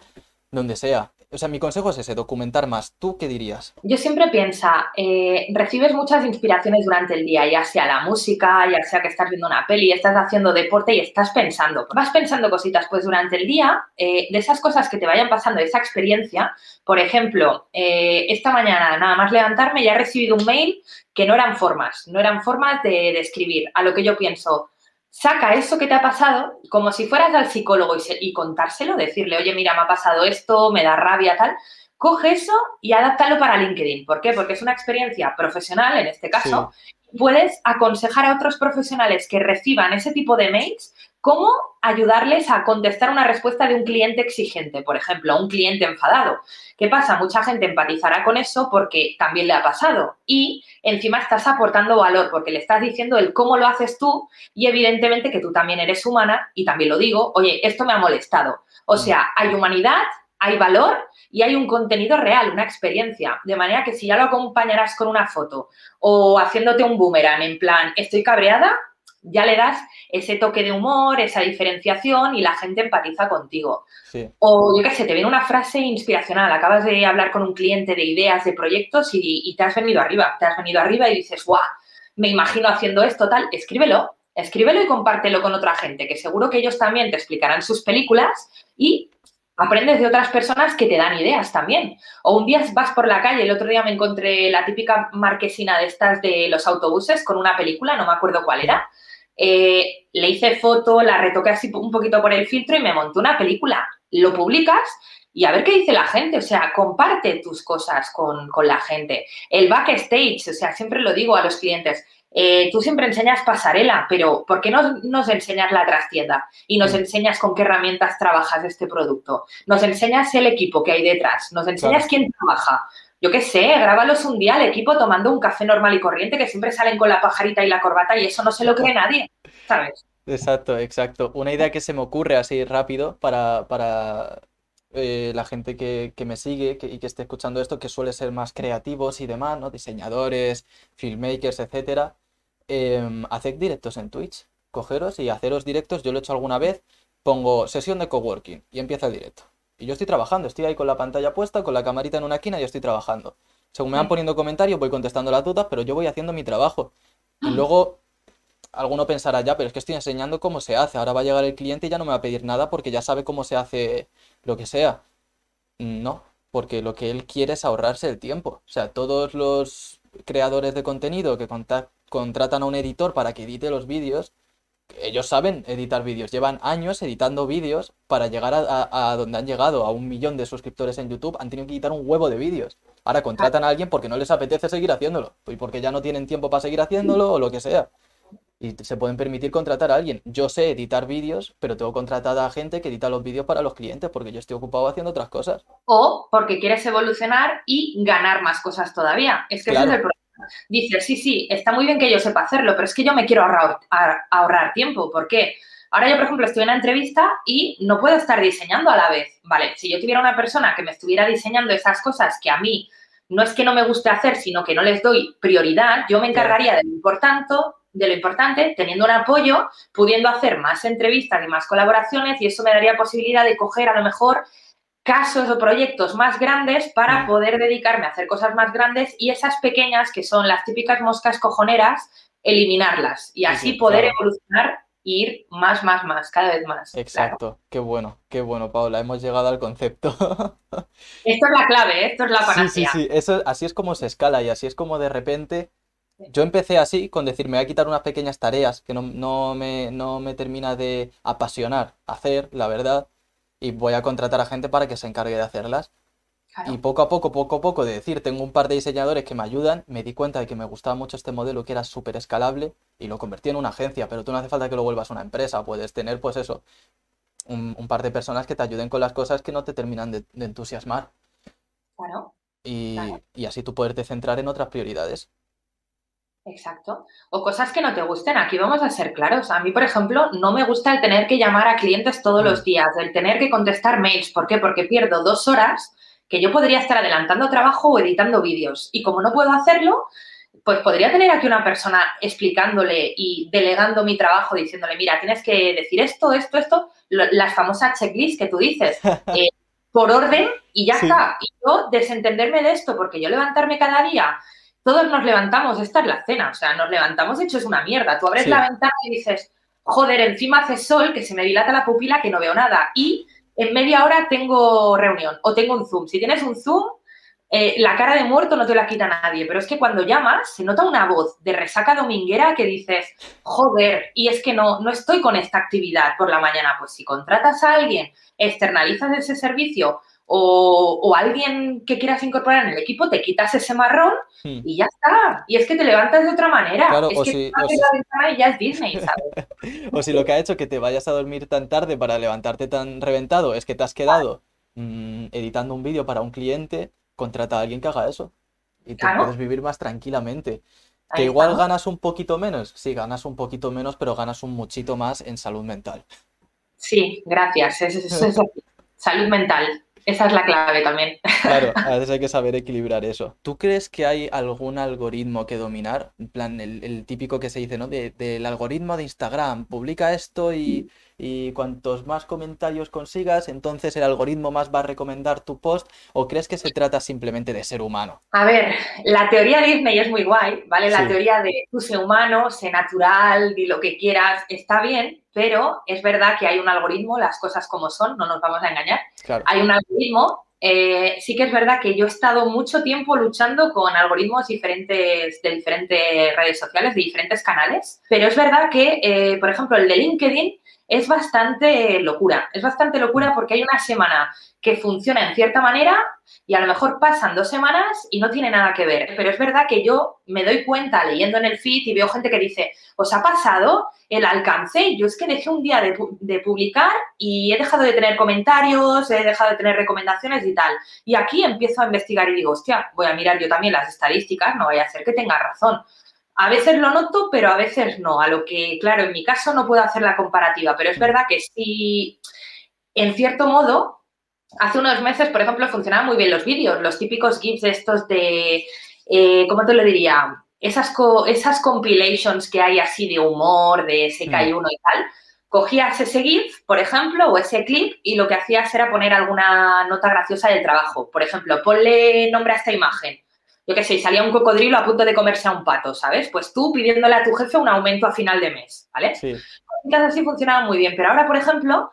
donde sea. O sea, mi consejo es ese, documentar más. ¿Tú qué dirías? Yo siempre pienso, eh, recibes muchas inspiraciones durante el día, ya sea la música, ya sea que estás viendo una peli, estás haciendo deporte y estás pensando. Vas pensando cositas, pues durante el día, eh, de esas cosas que te vayan pasando, de esa experiencia, por ejemplo, eh, esta mañana nada más levantarme ya he recibido un mail que no eran formas, no eran formas de, de escribir. A lo que yo pienso, saca eso que te ha pasado como si fueras al psicólogo y, contárselo, decirle, oye, mira, me ha pasado esto, me da rabia, tal. Coge eso y adáptalo para LinkedIn. ¿Por qué? Porque es una experiencia profesional, en este caso. Puedes aconsejar a otros profesionales que reciban ese tipo de mails cómo ayudarles a contestar una respuesta de un cliente exigente, por ejemplo, un cliente enfadado. ¿Qué pasa? Mucha gente empatizará con eso porque también le ha pasado y encima estás aportando valor porque le estás diciendo el cómo lo haces tú y evidentemente que tú también eres humana y también lo digo, oye, esto me ha molestado. O sea, hay humanidad, hay valor y hay un contenido real, una experiencia. De manera que si ya lo acompañarás con una foto o haciéndote un boomerang en plan, estoy cabreada, ya le das ese toque de humor, esa diferenciación y la gente empatiza contigo. O yo qué sé, te viene una frase inspiracional, acabas de hablar con un cliente de ideas, de proyectos y, te has venido arriba, te has venido arriba y dices, guau, me imagino haciendo esto, tal, escríbelo, escríbelo y compártelo con otra gente, que seguro que ellos también te explicarán sus películas y aprendes de otras personas que te dan ideas también. O un día vas por la calle, el otro día me encontré la típica marquesina de estas de los autobuses con una película, no me acuerdo cuál era, eh, le hice foto, la retoqué así un poquito por el filtro y me monté una película. Lo publicas y a ver qué dice la gente. O sea, comparte tus cosas con, la gente. El backstage, o sea, siempre lo digo a los clientes. Eh, tú siempre enseñas pasarela, pero ¿por qué no nos enseñas la trastienda? Y nos enseñas con qué herramientas trabajas este producto. Nos enseñas el equipo que hay detrás. Nos enseñas quién trabaja yo qué sé, grábalos un día al equipo tomando un café normal y corriente que siempre salen con la pajarita y la corbata y eso no se lo cree nadie, ¿sabes? Exacto, exacto. Una idea que se me ocurre así rápido para, para eh, la gente que, me sigue y que esté escuchando esto, que suele ser más creativos y demás, ¿no? Diseñadores, filmmakers, etcétera. Eh, haced directos en Twitch. Cogeros y haceros directos. Yo lo he hecho alguna vez. Pongo sesión de coworking y empieza el directo. Y yo estoy trabajando, estoy ahí con la pantalla puesta, con la camarita en una esquina y estoy trabajando. Según me van poniendo comentarios, voy contestando las dudas, pero yo voy haciendo mi trabajo. Y luego alguno pensará, ya, pero es que estoy enseñando cómo se hace. Ahora va a llegar el cliente y ya no me va a pedir nada porque ya sabe cómo se hace lo que sea. No, porque lo que él quiere es ahorrarse el tiempo. O sea, todos los creadores de contenido que contratan a un editor para que edite los vídeos, ellos saben editar vídeos, llevan años editando vídeos para llegar a, donde han llegado, a un millón de suscriptores en YouTube, han tenido que editar un huevo de vídeos. Ahora contratan a alguien porque no les apetece seguir haciéndolo, y porque ya no tienen tiempo para seguir haciéndolo o lo que sea. Y se pueden permitir contratar a alguien. Yo sé editar vídeos, pero tengo contratada a gente que edita los vídeos para los clientes porque yo estoy ocupado haciendo otras cosas. O porque quieres evolucionar y ganar más cosas todavía. Es que ese es el problema dice, sí, sí, está muy bien que yo sepa hacerlo, pero es que yo me quiero ahorrar, ahorrar tiempo. ¿Por qué? Ahora yo, por ejemplo, estoy en una entrevista y no puedo estar diseñando a la vez. Vale, si yo tuviera una persona que me estuviera diseñando esas cosas que a mí no es que no me guste hacer, sino que no les doy prioridad, yo me encargaría de lo importante, de lo importante, teniendo un apoyo, pudiendo hacer más entrevistas y más colaboraciones y eso me daría posibilidad de coger a lo mejor casos o proyectos más grandes para mm. poder dedicarme a hacer cosas más grandes y esas pequeñas, que son las típicas moscas cojoneras, eliminarlas y así poder evolucionar e ir más, más, más, cada vez más. Exacto, qué bueno, qué bueno, Paula, hemos llegado al concepto. *laughs* esto es la clave, ¿eh? esto es la panacea. Sí, sí, sí, Eso, así es como se escala y así es como de repente... Yo empecé así, con decir, me voy a quitar unas pequeñas tareas que no, no, me, no me termina de apasionar hacer, la verdad, y voy a contratar a gente para que se encargue de hacerlas. Y poco a poco, poco a poco, de decir, tengo un par de diseñadores que me ayudan, me di cuenta de que me gustaba mucho este modelo que era súper escalable y lo convertí en una agencia, pero tú no hace falta que lo vuelvas una empresa, puedes tener pues eso, un, par de personas que te ayuden con las cosas que no te terminan de, entusiasmar. Claro. Y, y así tú poderte centrar en otras prioridades. Exacto. O cosas que no te gusten. Aquí vamos a ser claros. A mí, por ejemplo, no me gusta el tener que llamar a clientes todos los mm. días, el tener que contestar mails. ¿Por qué? Porque pierdo dos horas que yo podría estar adelantando trabajo o editando vídeos. Y como no puedo hacerlo, pues podría tener aquí una persona explicándole y delegando mi trabajo, diciéndole, mira, tienes que decir esto, esto, esto, las famosas checklists que tú dices. *laughs* Eh, por orden y ya está. Y yo desentenderme de esto, porque yo levantarme cada día todos nos levantamos, esta es la cena, o sea, nos levantamos hecho es una mierda. Tú abres la ventana y dices, joder, encima hace sol, que se me dilata la pupila, que no veo nada. Y en media hora tengo reunión o tengo un Zoom. Si tienes un Zoom, eh, la cara de muerto no te la quita nadie, pero es que cuando llamas se nota una voz de resaca dominguera que dices, joder, y es que no, no estoy con esta actividad por la mañana. Pues si contratas a alguien, externalizas ese servicio o, alguien que quieras incorporar en el equipo, te quitas ese marrón hmm. y ya está. Y es que te levantas de otra manera. es o que si, ya es Disney, ¿sabes? *laughs* o si lo que ha hecho que te vayas a dormir tan tarde para levantarte tan reventado es que te has quedado mm, editando un vídeo para un cliente contrata a alguien que haga eso. Y puedes vivir más tranquilamente. que igual ganas un poquito menos. Sí, ganas un poquito menos, pero ganas un muchito más en salud mental. Sí, gracias. salud mental. Esa es la clave también. Claro, *laughs* a veces hay que saber equilibrar eso. ¿Tú crees que hay algún algoritmo que dominar? En plan, el, típico que se dice, ¿no? del algoritmo de Instagram. Publica esto y, y cuantos más comentarios consigas, entonces el algoritmo más va a recomendar tu post o crees que se trata simplemente de ser humano? A ver, la teoría de Disney es muy guay, ¿vale? La teoría de tú sé humano, sé natural, di lo que quieras, está bien, pero es verdad que hay un algoritmo, las cosas como son, no nos vamos a engañar. Hay un algoritmo eh, sí que es verdad que yo he estado mucho tiempo luchando con algoritmos diferentes de diferentes redes sociales, de diferentes canales, pero es verdad que, eh, por ejemplo, el de LinkedIn es bastante locura. Es bastante locura porque hay una semana que funciona en cierta manera y a lo mejor pasan dos semanas y no tiene nada que ver. Pero es verdad que yo me doy cuenta leyendo en el feed y veo gente que dice, ¿os ha pasado el alcance? Yo es que dejé un día de, publicar y he dejado de tener comentarios, he dejado de tener recomendaciones y tal. Y aquí empiezo a investigar y digo, hostia, voy a mirar yo también las estadísticas, no vaya a ser que tenga razón. A veces lo noto, pero a veces no. A lo que, claro, en mi caso no puedo hacer la comparativa, pero es verdad que sí, en cierto modo, hace unos meses, por ejemplo, funcionaban muy bien los vídeos, los típicos GIFs estos de, eh, ¿cómo te lo diría? Esas, esas compilations que hay así de humor, de se cae mm. uno y tal. Cogías ese GIF, por ejemplo, o ese clip y lo que hacías era poner alguna nota graciosa del trabajo. Por ejemplo, ponle nombre a esta imagen yo qué sé, salía un cocodrilo a punto de comerse a un pato, ¿sabes? Pues tú pidiéndole a tu jefe un aumento a final de mes, ¿vale? Sí. así funcionaba muy bien, pero ahora, por ejemplo,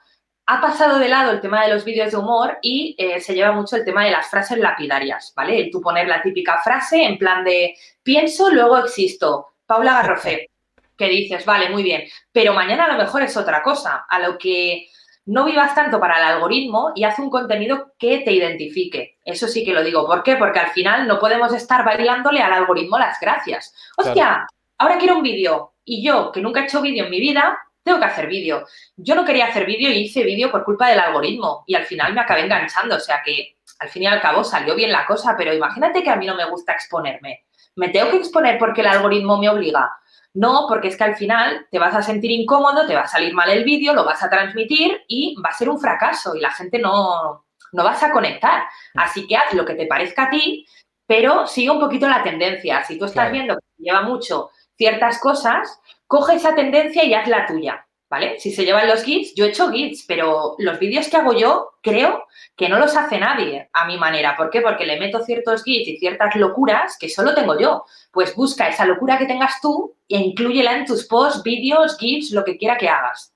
ha pasado de lado el tema de los vídeos de humor y eh, se lleva mucho el tema de las frases lapidarias, ¿vale? El tú poner la típica frase en plan de pienso, luego existo. Paula Garrofé, *laughs* que dices, vale, muy bien, pero mañana a lo mejor es otra cosa, a lo que no vivas tanto para el algoritmo y haz un contenido que te identifique. Eso sí que lo digo. ¿Por qué? Porque al final no podemos estar bailándole al algoritmo las gracias. Hostia, ahora quiero un vídeo. Y yo, que nunca he hecho vídeo en mi vida, tengo que hacer vídeo. Yo no quería hacer vídeo y hice vídeo por culpa del algoritmo. Y al final me acabé enganchando. O sea que al fin y al cabo salió bien la cosa. Pero imagínate que a mí no me gusta exponerme. ¿Me tengo que exponer porque el algoritmo me obliga? No, porque es que al final te vas a sentir incómodo, te va a salir mal el vídeo, lo vas a transmitir y va a ser un fracaso y la gente no, no vas a conectar. Así que haz lo que te parezca a ti, pero sigue un poquito la tendencia. Si tú estás viendo que lleva mucho ciertas cosas, coge esa tendencia y haz la tuya. ¿Vale? Si se llevan los GIFs, yo he hecho GIFs, pero los vídeos que hago yo creo que no los hace nadie a mi manera. ¿Por qué? Porque le meto ciertos GIFs y ciertas locuras que solo tengo yo. Pues busca esa locura que tengas tú e incluyela en tus posts, vídeos, GIFs, lo que quiera que hagas.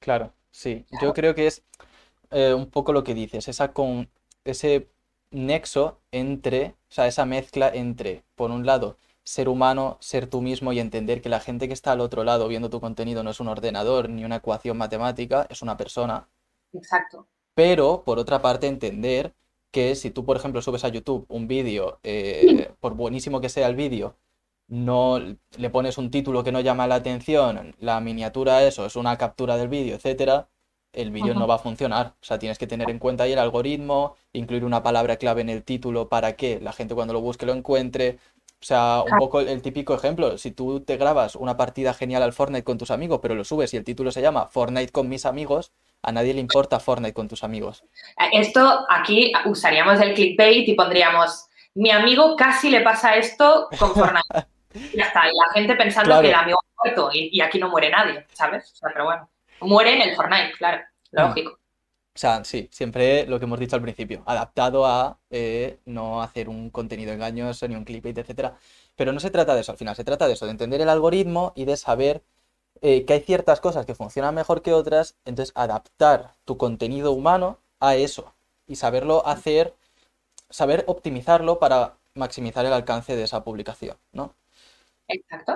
Claro, sí. Yo creo que es eh, un poco lo que dices, esa con ese nexo entre, o sea, esa mezcla entre, por un lado, ser humano, ser tú mismo y entender que la gente que está al otro lado viendo tu contenido no es un ordenador ni una ecuación matemática, es una persona. Exacto. Pero, por otra parte, entender que si tú, por ejemplo, subes a YouTube un vídeo, eh, por buenísimo que sea el vídeo, no le pones un título que no llama la atención, la miniatura eso es una captura del vídeo, etcétera, el vídeo no va a funcionar. O sea, tienes que tener en cuenta ahí el algoritmo, incluir una palabra clave en el título para que la gente cuando lo busque lo encuentre. O sea, un poco el típico ejemplo, si tú te grabas una partida genial al Fortnite con tus amigos, pero lo subes y el título se llama Fortnite con mis amigos, a nadie le importa Fortnite con tus amigos. Esto aquí usaríamos el clickbait y pondríamos, mi amigo casi le pasa esto con Fortnite. y ya está, y la gente pensando que el amigo ha muerto y, aquí no muere nadie, ¿sabes? O sea, pero bueno, muere en el Fortnite, claro, lógico. O sea, sí, siempre lo que hemos dicho al principio, adaptado a eh, no hacer un contenido engañoso ni un clickbait, etcétera. Pero no se trata de eso al final, se trata de eso, de entender el algoritmo y de saber eh, que hay ciertas cosas que funcionan mejor que otras, entonces adaptar tu contenido humano a eso y saberlo hacer saber optimizarlo para maximizar el alcance de esa publicación, ¿no? Exacto.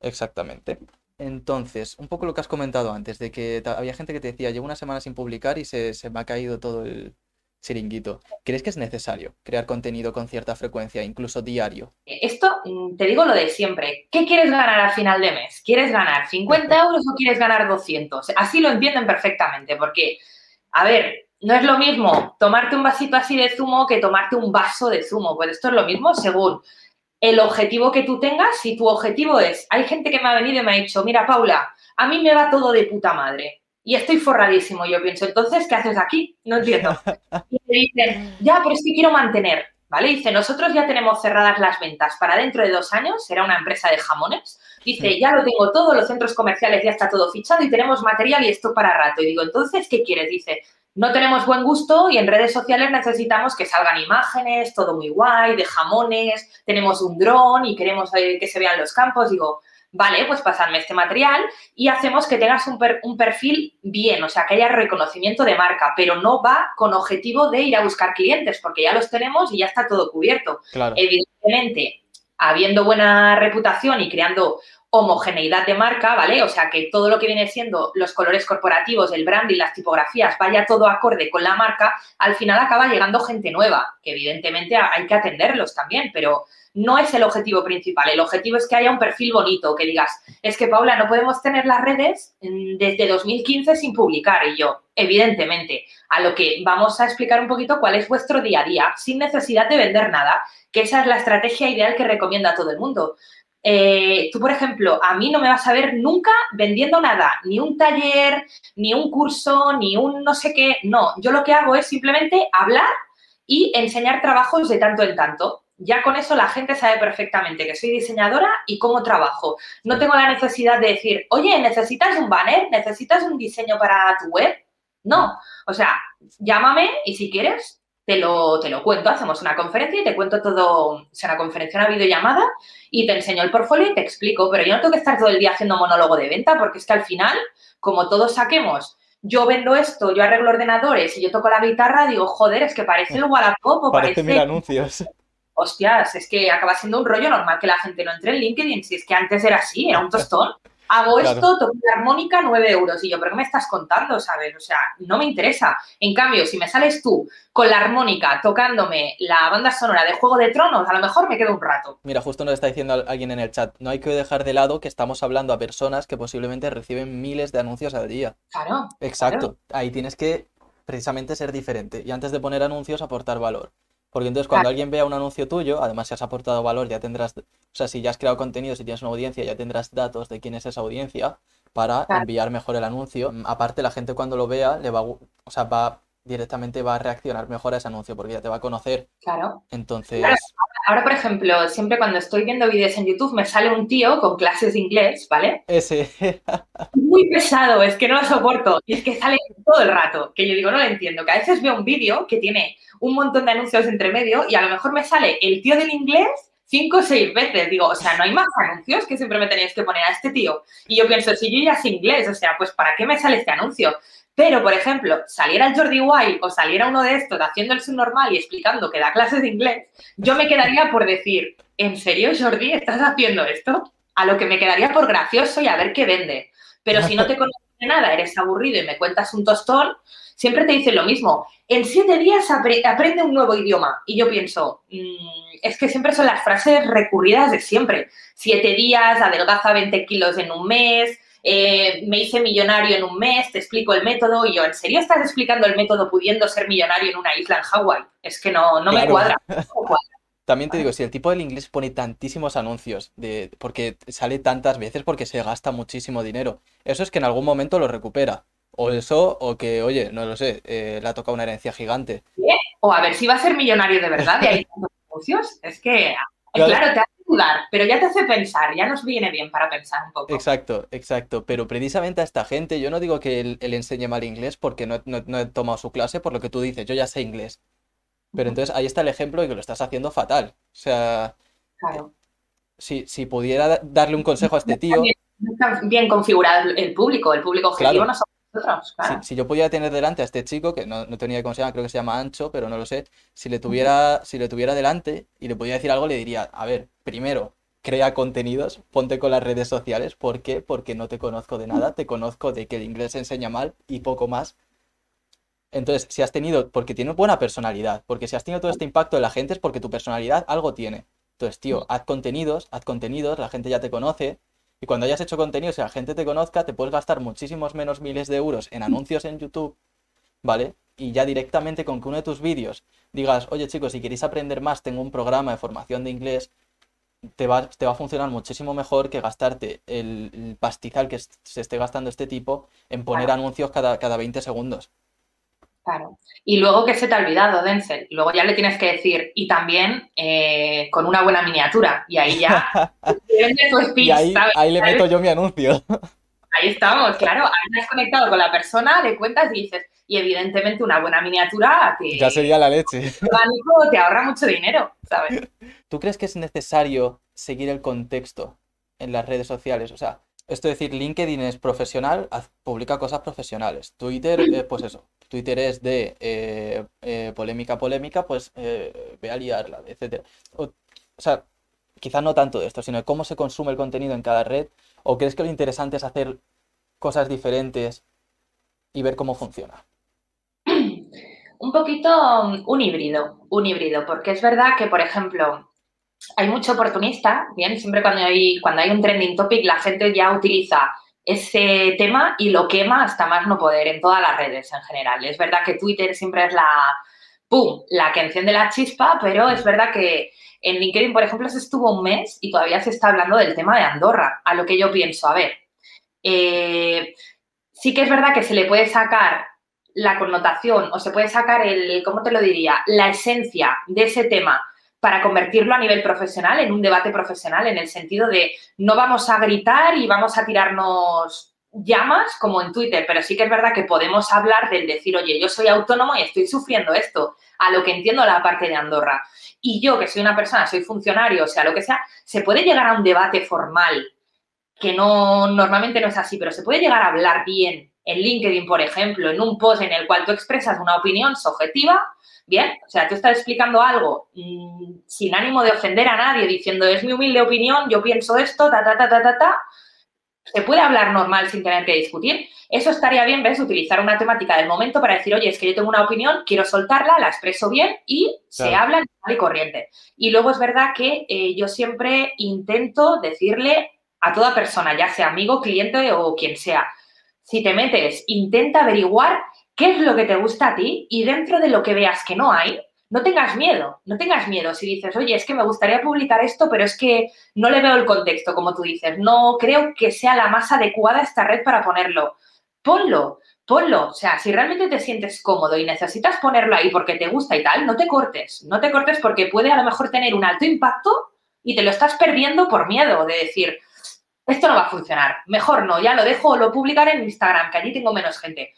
Exactamente. Entonces, un poco lo que has comentado antes, de que había gente que te decía, llevo una semana sin publicar y se, se me ha caído todo el chiringuito. ¿Crees que es necesario crear contenido con cierta frecuencia, incluso diario? Esto, mm, te digo lo de siempre. ¿Qué quieres ganar al final de mes? ¿Quieres ganar 50 euros o quieres ganar 200? Así lo entienden perfectamente, porque, a ver, no es lo mismo tomarte un vasito así de zumo que tomarte un vaso de zumo. Pues esto es lo mismo según el objetivo que tú tengas. Si tu objetivo es, hay gente que me ha venido y me ha dicho, mira, Paula, a mí me va todo de puta madre y estoy forradísimo. Yo pienso, entonces, ¿qué haces aquí? No entiendo. *laughs* Y me dicen, ya, pero es que quiero mantener. ¿Vale? Dice, nosotros ya tenemos cerradas las ventas para dentro de dos años, será una empresa de jamones. Dice, ya lo tengo todo, los centros comerciales ya está todo fichado y tenemos material y esto para rato. Y digo, entonces, ¿qué quieres? Dice, no tenemos buen gusto y en redes sociales necesitamos que salgan imágenes, todo muy guay, de jamones, tenemos un dron y queremos que se vean los campos. Digo, vale, pues pasadme este material y hacemos que tengas un, un, perfil bien, o sea, que haya reconocimiento de marca, pero no va con objetivo de ir a buscar clientes, porque ya los tenemos y ya está todo cubierto. Evidentemente, habiendo buena reputación y creando homogeneidad de marca, ¿vale? O sea, que todo lo que viene siendo los colores corporativos, el branding, las tipografías, vaya todo acorde con la marca, al final acaba llegando gente nueva, que evidentemente hay que atenderlos también, pero no es el objetivo principal. El objetivo es que haya un perfil bonito, que digas, es que Paula, no podemos tener las redes desde 2015 sin publicar. Y yo, evidentemente, a lo que vamos a explicar un poquito cuál es vuestro día a día, sin necesidad de vender nada, que esa es la estrategia ideal que recomienda todo el mundo. Eh, tú, por ejemplo, a mí no me vas a ver nunca vendiendo nada, ni un taller, ni un curso, ni un no sé qué. No, yo lo que hago es simplemente hablar y enseñar trabajos de tanto en tanto. Ya con eso la gente sabe perfectamente que soy diseñadora y cómo trabajo. No tengo la necesidad de decir, oye, ¿necesitas un banner? ¿Necesitas un diseño para tu web? No. O sea, llámame y si quieres, te lo, te lo cuento, hacemos una conferencia y te cuento todo, o sea, una conferencia, una videollamada y te enseño el portfolio y te explico, pero yo no tengo que estar todo el día haciendo monólogo de venta porque es que al final, como todos saquemos, yo vendo esto, yo arreglo ordenadores y yo toco la guitarra, digo, joder, es que parece el Wallapop o parece... mil anuncios. *laughs* Hostias, es que acaba siendo un rollo normal que la gente no entre en LinkedIn, si es que antes era así, era un tostón hago esto, toco la armónica, 9 euros. Y yo, ¿pero qué me estás contando? ¿Sabes? O sea, no me interesa. En cambio, si me sales tú con la armónica tocándome la banda sonora de Juego de Tronos, a lo mejor me quedo un rato. Mira, justo nos está diciendo alguien en el chat, no hay que dejar de lado que estamos hablando a personas que posiblemente reciben miles de anuncios al día. Claro. Exacto. Ahí tienes que precisamente ser diferente y antes de poner anuncios aportar valor. Porque entonces cuando alguien vea un anuncio tuyo, además si has aportado valor, ya tendrás, o sea, si ya has creado contenido, si tienes una audiencia, ya tendrás datos de quién es esa audiencia para enviar mejor el anuncio. Mm, aparte, la gente cuando lo vea, le va, o sea, va directamente va a reaccionar mejor a ese anuncio porque ya te va a conocer. Claro. Entonces. Ahora, por ejemplo, siempre cuando estoy viendo vídeos en YouTube me sale un tío con clases de inglés, ¿vale? Ese. *laughs* Muy pesado, es que no lo soporto. Y es que sale todo el rato, que yo digo, no lo entiendo. Que a veces veo un vídeo que tiene un montón de anuncios entre medio y a lo mejor me sale el tío del inglés cinco o seis veces. Digo, o sea, no hay más anuncios que siempre me tenéis que poner a este tío. Y yo pienso, si yo ya sé inglés, o sea, pues ¿para qué me sale este anuncio? Pero, por ejemplo, saliera el Jordi Wild o saliera uno de estos haciendo el subnormal y explicando que da clases de inglés, yo me quedaría por decir, ¿en serio, Jordi, estás haciendo esto? A lo que me quedaría por gracioso y a ver qué vende. Pero si no te *laughs* conoces de nada, eres aburrido y me cuentas un tostón, siempre te dicen lo mismo. En siete días aprende un nuevo idioma. Y yo pienso, mm, es que siempre son las frases recurridas de siempre. Siete días, adelgaza 20 kilos en un mes, eh, me hice millonario en un mes, te explico el método. Y yo, ¿en serio estás explicando el método pudiendo ser millonario en una isla en Hawái? Es que no, no, me cuadra, *laughs* También te digo, si el tipo del inglés pone tantísimos anuncios, de, porque sale tantas veces porque se gasta muchísimo dinero, eso es que en algún momento lo recupera. O eso, o que, oye, no lo sé, eh, le ha tocado una herencia gigante. O a ver si va a ser millonario de verdad de ahí anuncios. Es que, *laughs* claro, te hace dudar, pero ya te hace pensar, ya nos viene bien para pensar un poco. Exacto, exacto. Pero precisamente a esta gente, yo no digo que él, enseñe mal inglés porque no, he tomado su clase, por lo que tú dices, yo ya sé inglés. Pero entonces ahí está el ejemplo de que lo estás haciendo fatal. O sea, claro. si, si pudiera darle un consejo a este tío. Está bien configurado el público, el público objetivo no son nosotros, claro. Si, yo pudiera tener delante a este chico, que no, no tenía cómo se llama, creo que se llama Ancho, pero no lo sé, si le tuviera, si le tuviera delante y le pudiera decir algo, le diría, a ver, primero, crea contenidos, ponte con las redes sociales. ¿Por qué? Porque no te conozco de nada, te conozco de que el inglés se enseña mal y poco más. Entonces, si has tenido, porque tiene buena personalidad, porque si has tenido todo este impacto de la gente es porque tu personalidad algo tiene. Entonces, tío, haz contenidos, haz contenidos, la gente ya te conoce. Y cuando hayas hecho contenidos y la gente te conozca, te puedes gastar muchísimos menos miles de euros en anuncios en YouTube, ¿vale? Y ya directamente con que uno de tus vídeos digas, oye chicos, si queréis aprender más, tengo un programa de formación de inglés, te va, te va a funcionar muchísimo mejor que gastarte el, pastizal que se esté gastando este tipo en poner anuncios cada, cada 20 segundos. Claro. Y luego que se te ha olvidado, Denzel. Luego ya le tienes que decir, y también eh, con una buena miniatura. Y ahí ya *laughs* y ahí, ahí le meto yo mi anuncio. Ahí estamos, claro. Ahí has conectado con la persona, le cuentas y dices, y evidentemente una buena miniatura te, ya sería la leche. Te ahorra mucho dinero, ¿sabes? ¿Tú crees que es necesario seguir el contexto en las redes sociales? O sea, esto es decir, LinkedIn es profesional, publica cosas profesionales. Twitter, eh, pues eso, Twitter es de eh, eh, polémica, polémica, pues ve a liarla, etc. O, sea, quizás no tanto de esto, sino cómo se consume el contenido en cada red. ¿O crees que lo interesante es hacer cosas diferentes y ver cómo funciona? Un poquito um, un híbrido, un híbrido, porque es verdad que, por ejemplo, hay mucho oportunista, bien, siempre cuando hay, cuando hay un trending topic, la gente ya utiliza ese tema y lo quema hasta más no poder en todas las redes en general. Es verdad que Twitter siempre es la, ¡pum!, la que enciende la chispa, pero es verdad que en LinkedIn, por ejemplo, se estuvo un mes y todavía se está hablando del tema de Andorra, a lo que yo pienso, a ver, eh, sí que es verdad que se le puede sacar la connotación o se puede sacar el, ¿cómo te lo diría?, la esencia de ese tema para convertirlo a nivel profesional, en un debate profesional, en el sentido de no vamos a gritar y vamos a tirarnos llamas como en Twitter, pero sí que es verdad que podemos hablar del decir, oye, yo soy autónomo y estoy sufriendo esto, a lo que entiendo la parte de Andorra. Y yo, que soy una persona, soy funcionario, o sea, lo que sea, se puede llegar a un debate formal, que no, normalmente no es así, pero se puede llegar a hablar bien en LinkedIn, por ejemplo, en un post en el cual tú expresas una opinión subjetiva, Bien, o sea, tú estás explicando algo mm, sin ánimo de ofender a nadie, diciendo, es mi humilde opinión, yo pienso esto, ta, ta, ta, ta, ta, ta. Se puede hablar normal sin tener que discutir. Eso estaría bien, ¿ves? Utilizar una temática del momento para decir, oye, es que yo tengo una opinión, quiero soltarla, la expreso bien y se habla normal y corriente. Y luego es verdad que eh, yo siempre intento decirle a toda persona, ya sea amigo, cliente o quien sea, si te metes, intenta averiguar qué es lo que te gusta a ti y dentro de lo que veas que no hay, no tengas miedo, no tengas miedo. Si dices, oye, es que me gustaría publicar esto, pero es que no le veo el contexto, como tú dices, no creo que sea la más adecuada esta red para ponerlo. Ponlo, ponlo. O sea, si realmente te sientes cómodo y necesitas ponerlo ahí porque te gusta y tal, no te cortes. No te cortes porque puede a lo mejor tener un alto impacto y te lo estás perdiendo por miedo de decir, esto no va a funcionar. Mejor no, ya lo dejo lo publicaré en Instagram, que allí tengo menos gente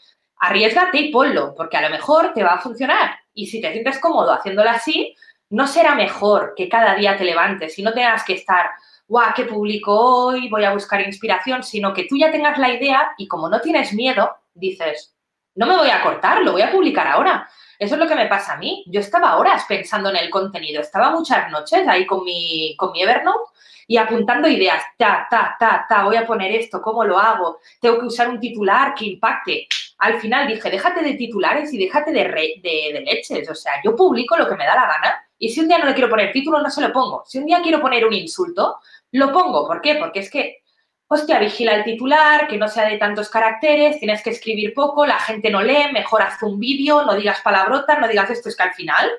arriesgate y ponlo, porque a lo mejor te va a funcionar. Y si te sientes cómodo haciéndolo así, no será mejor que cada día te levantes y no tengas que estar, guau, ¿qué publico hoy? Voy a buscar inspiración, sino que tú ya tengas la idea y como no tienes miedo, dices, no me voy a cortar, lo voy a publicar ahora. Eso es lo que me pasa a mí. Yo estaba horas pensando en el contenido, estaba muchas noches ahí con mi, con mi Evernote y apuntando ideas, ta, ta, ta, ta, voy a poner esto, ¿cómo lo hago? Tengo que usar un titular que impacte. Al final dije, déjate de titulares y déjate de, de, leches. O sea, yo publico lo que me da la gana y si un día no le quiero poner título, no se lo pongo. Si un día quiero poner un insulto, lo pongo. ¿Por qué? Porque es que, hostia, vigila el titular, que no sea de tantos caracteres, tienes que escribir poco, la gente no lee, mejor haz un vídeo, no digas palabrotas, no digas esto, es que al final,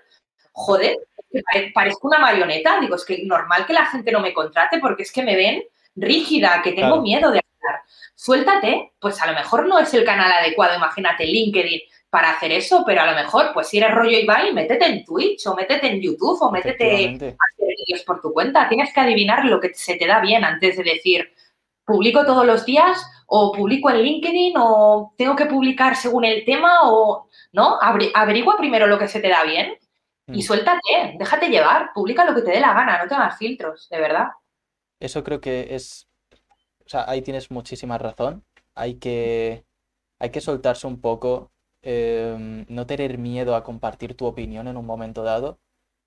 joder, parezco una marioneta. Digo, es que normal que la gente no me contrate porque es que me ven rígida, que tengo miedo de Suéltate, pues a lo mejor no es el canal adecuado, imagínate LinkedIn para hacer eso, pero a lo mejor, pues si eres rollo Ibai, métete en Twitch o métete en YouTube o métete a hacer vídeos por tu cuenta. Tienes que adivinar lo que se te da bien antes de decir, publico todos los días o publico en LinkedIn o tengo que publicar según el tema o, ¿no? Averigua primero lo que se te da bien y mm. suéltate, déjate llevar, publica lo que te dé la gana, no tengas filtros, de verdad. Eso creo que es, o sea, ahí tienes muchísima razón. Hay que, hay que soltarse un poco, em, no tener miedo a compartir tu opinión en un momento dado.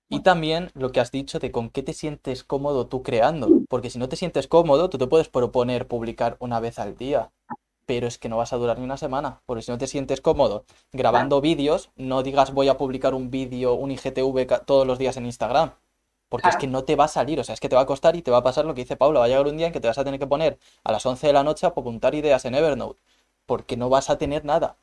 Y también lo que has dicho de con qué te sientes cómodo tú creando. Porque si no te sientes cómodo, tú te puedes proponer publicar una vez al día. Pero es que no vas a durar ni una semana. Porque si no te sientes cómodo grabando vídeos, no digas voy a publicar un vídeo, un IGTV todos los días en Instagram. Porque es que no te va a salir, o sea, es que te va a costar y te va a pasar lo que dice Paula. Va a llegar un día en que te vas a tener que poner a las 11 de la noche a apuntar ideas en Evernote. Porque no vas a tener nada.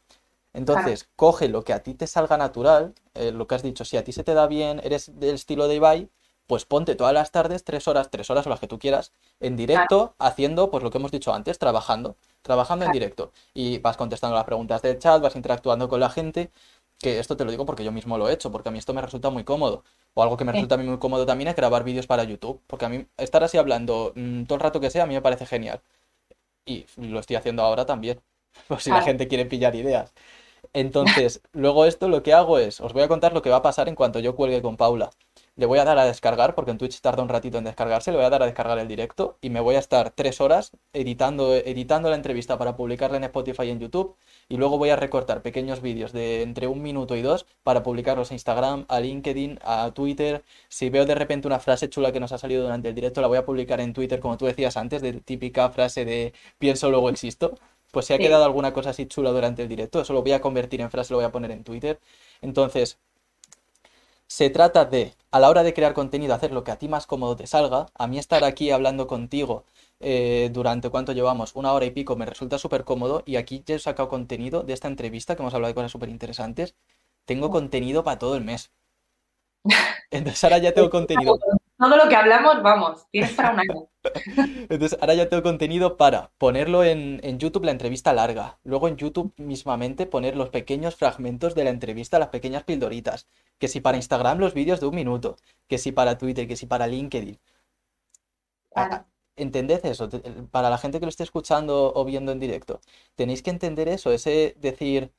Entonces, coge lo que a ti te salga natural, eh, lo que has dicho, si a ti se te da bien, eres del estilo de Ibai, pues ponte todas las tardes, tres horas, tres horas o las que tú quieras, en directo, haciendo, pues lo que hemos dicho antes, trabajando, trabajando en directo. Y vas contestando las preguntas del chat, vas interactuando con la gente, que esto te lo digo porque yo mismo lo he hecho, porque a mí esto me resulta muy cómodo. O algo que me resulta a mí muy cómodo también es grabar vídeos para YouTube, porque a mí estar así hablando mm, todo el rato que sea, a mí me parece genial. Y lo estoy haciendo ahora también, *laughs* por si la gente quiere pillar ideas. Entonces, *laughs* luego esto lo que hago es, os voy a contar lo que va a pasar en cuanto yo cuelgue con Paula le voy a dar a descargar, porque en Twitch tarda un ratito en descargarse, le voy a dar a descargar el directo y me voy a estar tres horas editando, editando la entrevista para publicarla en Spotify y en YouTube y luego voy a recortar pequeños vídeos de entre un minuto y dos para publicarlos a Instagram, a LinkedIn, a Twitter. Si veo de repente una frase chula que nos ha salido durante el directo, la voy a publicar en Twitter, como tú decías antes, de típica frase de pienso luego existo. Pues si ha quedado alguna cosa así chula durante el directo, eso lo voy a convertir en frase, lo voy a poner en Twitter. Entonces, se trata de, a la hora de crear contenido, hacer lo que a ti más cómodo te salga. A mí estar aquí hablando contigo eh, durante cuánto llevamos, una hora y pico, me resulta súper cómodo y aquí ya he sacado contenido de esta entrevista, que hemos hablado de cosas súper interesantes. Tengo contenido para todo el mes. *laughs* Entonces ahora ya tengo contenido. Todo lo que hablamos, vamos, tienes para un año. *laughs* Entonces ahora ya tengo contenido para ponerlo en, YouTube la entrevista larga. Luego en YouTube mismamente poner los pequeños fragmentos de la entrevista, las pequeñas pildoritas. Que si para Instagram los vídeos de un minuto. Que si para Twitter, que si para LinkedIn. ¿Entendés eso? Para la gente que lo esté escuchando o viendo en directo. Tenéis que entender eso, ese decir,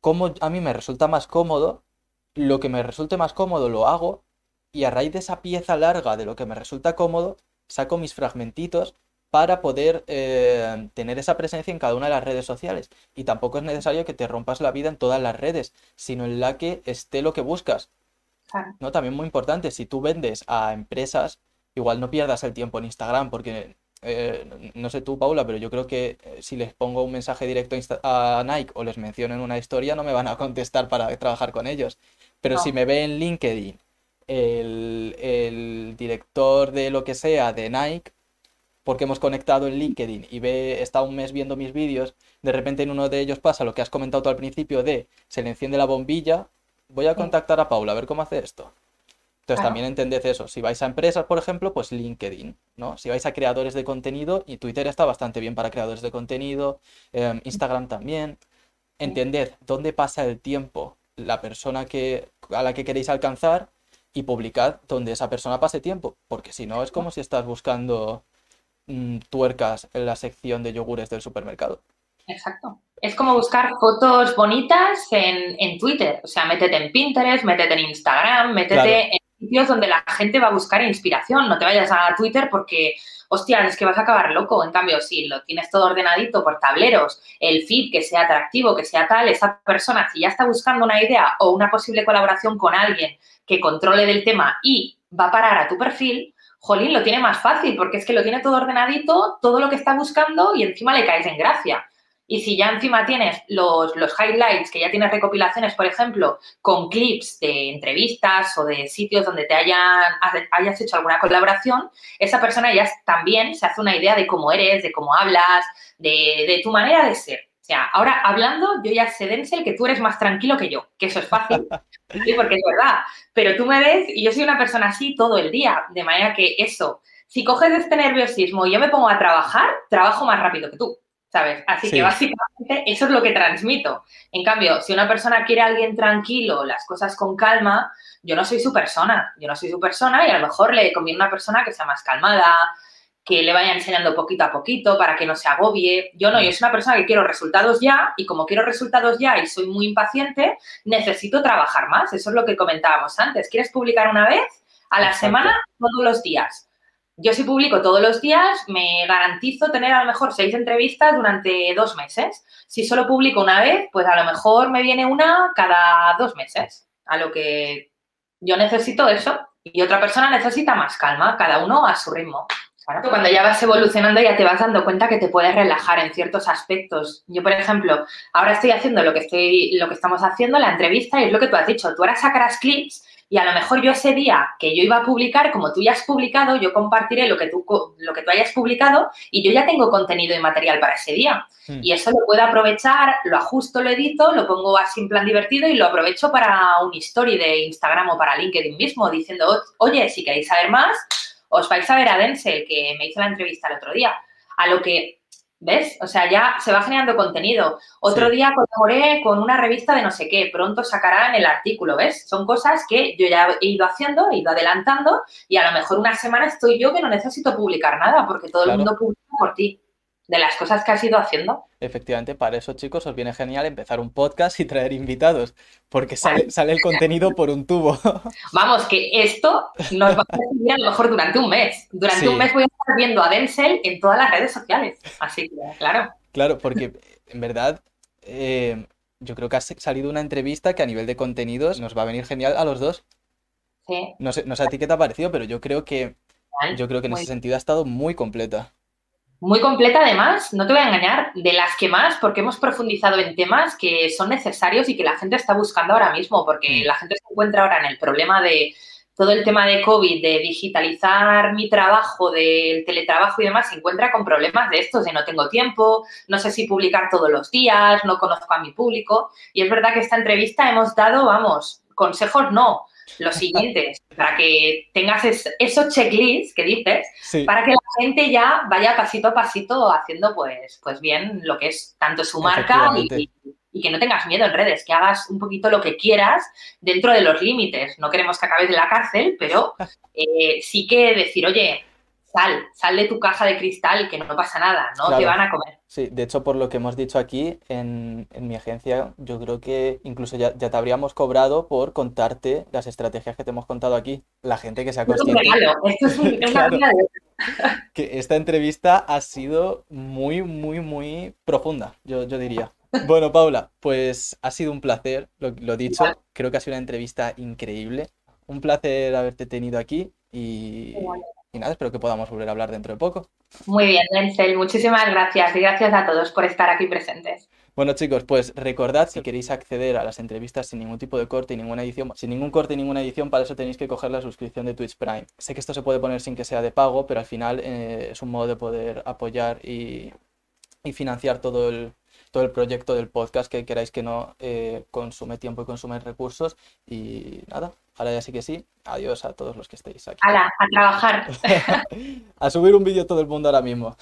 cómo a mí me resulta más cómodo, lo que me resulte más cómodo lo hago y a raíz de esa pieza larga de lo que me resulta cómodo, saco mis fragmentitos para poder eh, tener esa presencia en cada una de las redes sociales. Y tampoco es necesario que te rompas la vida en todas las redes, sino en la que esté lo que buscas. ¿No? También muy importante, si tú vendes a empresas, igual no pierdas el tiempo en Instagram, porque eh, no sé tú, Paula, pero yo creo que eh, si les pongo un mensaje directo a Nike o les menciono en una historia, no me van a contestar para trabajar con ellos. Pero si me ve en LinkedIn el, director de lo que sea de Nike, porque hemos conectado en LinkedIn y ve, está un mes viendo mis vídeos, de repente en uno de ellos pasa lo que has comentado tú al principio de se le enciende la bombilla, voy a contactar a Paula a ver cómo hace esto. Entonces también entended eso. Si vais a empresas, por ejemplo, pues LinkedIn, ¿no? Si vais a creadores de contenido, y Twitter está bastante bien para creadores de contenido, em, Instagram también. Entended dónde pasa el tiempo la persona que, a la que queréis alcanzar y publicad donde esa persona pase tiempo, porque si no es como si estás buscando mm, tuercas en la sección de yogures del supermercado. Exacto. Es como buscar fotos bonitas en, Twitter. O sea, métete en Pinterest, métete en Instagram, métete en donde la gente va a buscar inspiración. No te vayas a Twitter porque, hostia, es que vas a acabar loco. En cambio, si lo tienes todo ordenadito por tableros, el feed que sea atractivo, que sea tal, esa persona, si ya está buscando una idea o una posible colaboración con alguien que controle del tema y va a parar a tu perfil, Jolín, lo tiene más fácil porque es que lo tiene todo ordenadito, todo lo que está buscando y encima le caes en gracia. Y si ya encima tienes los, los, highlights, que ya tienes recopilaciones, por ejemplo, con clips de entrevistas o de sitios donde te hayan, hayas hecho alguna colaboración, esa persona ya también se hace una idea de cómo eres, de cómo hablas, de, de tu manera de ser. O sea, ahora hablando, yo ya sé, Denzel, que tú eres más tranquilo que yo, que eso es fácil, *laughs* sí, porque es verdad. Pero tú me ves y yo soy una persona así todo el día, de manera que eso, si coges este nerviosismo y yo me pongo a trabajar, trabajo más rápido que tú, ¿sabes? Así que básicamente eso es lo que transmito. En cambio, si una persona quiere a alguien tranquilo, las cosas con calma, yo no soy su persona, yo no soy su persona y a lo mejor le conviene una persona que sea más calmada, que le vaya enseñando poquito a poquito para que no se agobie. Yo no, yo soy una persona que quiero resultados ya y como quiero resultados ya y soy muy impaciente, necesito trabajar más. Eso es lo que comentábamos antes. ¿Quieres publicar una vez a la semana, todos los días? Yo si publico todos los días, me garantizo tener a lo mejor seis entrevistas durante dos meses. Si solo publico una vez, pues a lo mejor me viene una cada dos meses. A lo que yo necesito eso y otra persona necesita más calma, cada uno a su ritmo. Cuando ya vas evolucionando ya te vas dando cuenta que te puedes relajar en ciertos aspectos. Yo, por ejemplo, ahora estoy haciendo lo que, estoy, lo que estamos haciendo, la entrevista, y es lo que tú has dicho. Tú ahora sacarás clips y a lo mejor yo ese día que yo iba a publicar, como tú ya has publicado, yo compartiré lo que tú, lo que tú hayas publicado y yo ya tengo contenido y material para ese día. Hmm. Y eso lo puedo aprovechar, lo ajusto, lo edito, lo pongo así en plan divertido y lo aprovecho para un story de Instagram o para LinkedIn mismo, diciendo, oye, si queréis saber más, os vais a ver a Denzel, que me hizo la entrevista el otro día. A lo que ¿Ves? O sea, ya se va generando contenido. Otro día colaboré con una revista de no sé qué, pronto sacarán el artículo, ¿ves? Son cosas que yo ya he ido haciendo, he ido adelantando y a lo mejor una semana estoy yo que no necesito publicar nada porque todo el mundo publica por ti de las cosas que has ido haciendo. Efectivamente, para eso, chicos, os viene genial empezar un podcast y traer invitados, porque sale, sale el contenido por un tubo. *laughs* Vamos, que esto nos va a servir a lo mejor durante un mes. Durante un mes voy a estar viendo a Denzel en todas las redes sociales. Así que, claro. Claro, porque en verdad eh, yo creo que ha salido una entrevista que a nivel de contenidos nos va a venir genial a los dos. Sí. No sé, no sé a ti qué te ha parecido, pero yo creo que, yo creo que en ese sentido ha estado muy completa. Muy completa además, no te voy a engañar, de las que más, porque hemos profundizado en temas que son necesarios y que la gente está buscando ahora mismo, porque mm. la gente se encuentra ahora en el problema de todo el tema de COVID, de digitalizar mi trabajo, del teletrabajo y demás, se encuentra con problemas de estos, de no tengo tiempo, no sé si publicar todos los días, no conozco a mi público. Y es verdad que esta entrevista hemos dado, vamos, consejos no, los siguientes, para que tengas esos checklists que dices, para que la gente ya vaya pasito a pasito haciendo pues, pues bien lo que es tanto su marca y, que no tengas miedo en redes, que hagas un poquito lo que quieras dentro de los límites. No queremos que acabes en la cárcel, pero *laughs* eh, sí que decir, oye, sal, sal de tu caja de cristal, que no pasa nada, no te van a comer. Sí, de hecho, por lo que hemos dicho aquí, en, mi agencia, yo creo que incluso ya, te habríamos cobrado por contarte las estrategias que te hemos contado aquí. La gente que se ha consciente. Esto es, un, claro, que esta entrevista ha sido muy, muy, muy profunda, yo, yo diría. Bueno, Paula, pues ha sido un placer, lo, lo dicho. Creo que ha sido una entrevista increíble. Un placer haberte tenido aquí y, y nada, espero que podamos volver a hablar dentro de poco. Muy bien, Denzel, muchísimas gracias y gracias a todos por estar aquí presentes. Bueno chicos, pues recordad si queréis acceder a las entrevistas sin ningún tipo de corte y ninguna edición, sin ningún corte y ninguna edición, para eso tenéis que coger la suscripción de Twitch Prime. Sé que esto se puede poner sin que sea de pago, pero al final eh, es un modo de poder apoyar y, financiar todo el, todo el proyecto del podcast que queráis que no eh, consume tiempo y consume recursos. Y nada, Ahora ya sí que sí. Adiós a todos los que estéis aquí. ¡Hala! A trabajar. *laughs* a subir un vídeo todo el mundo ahora mismo.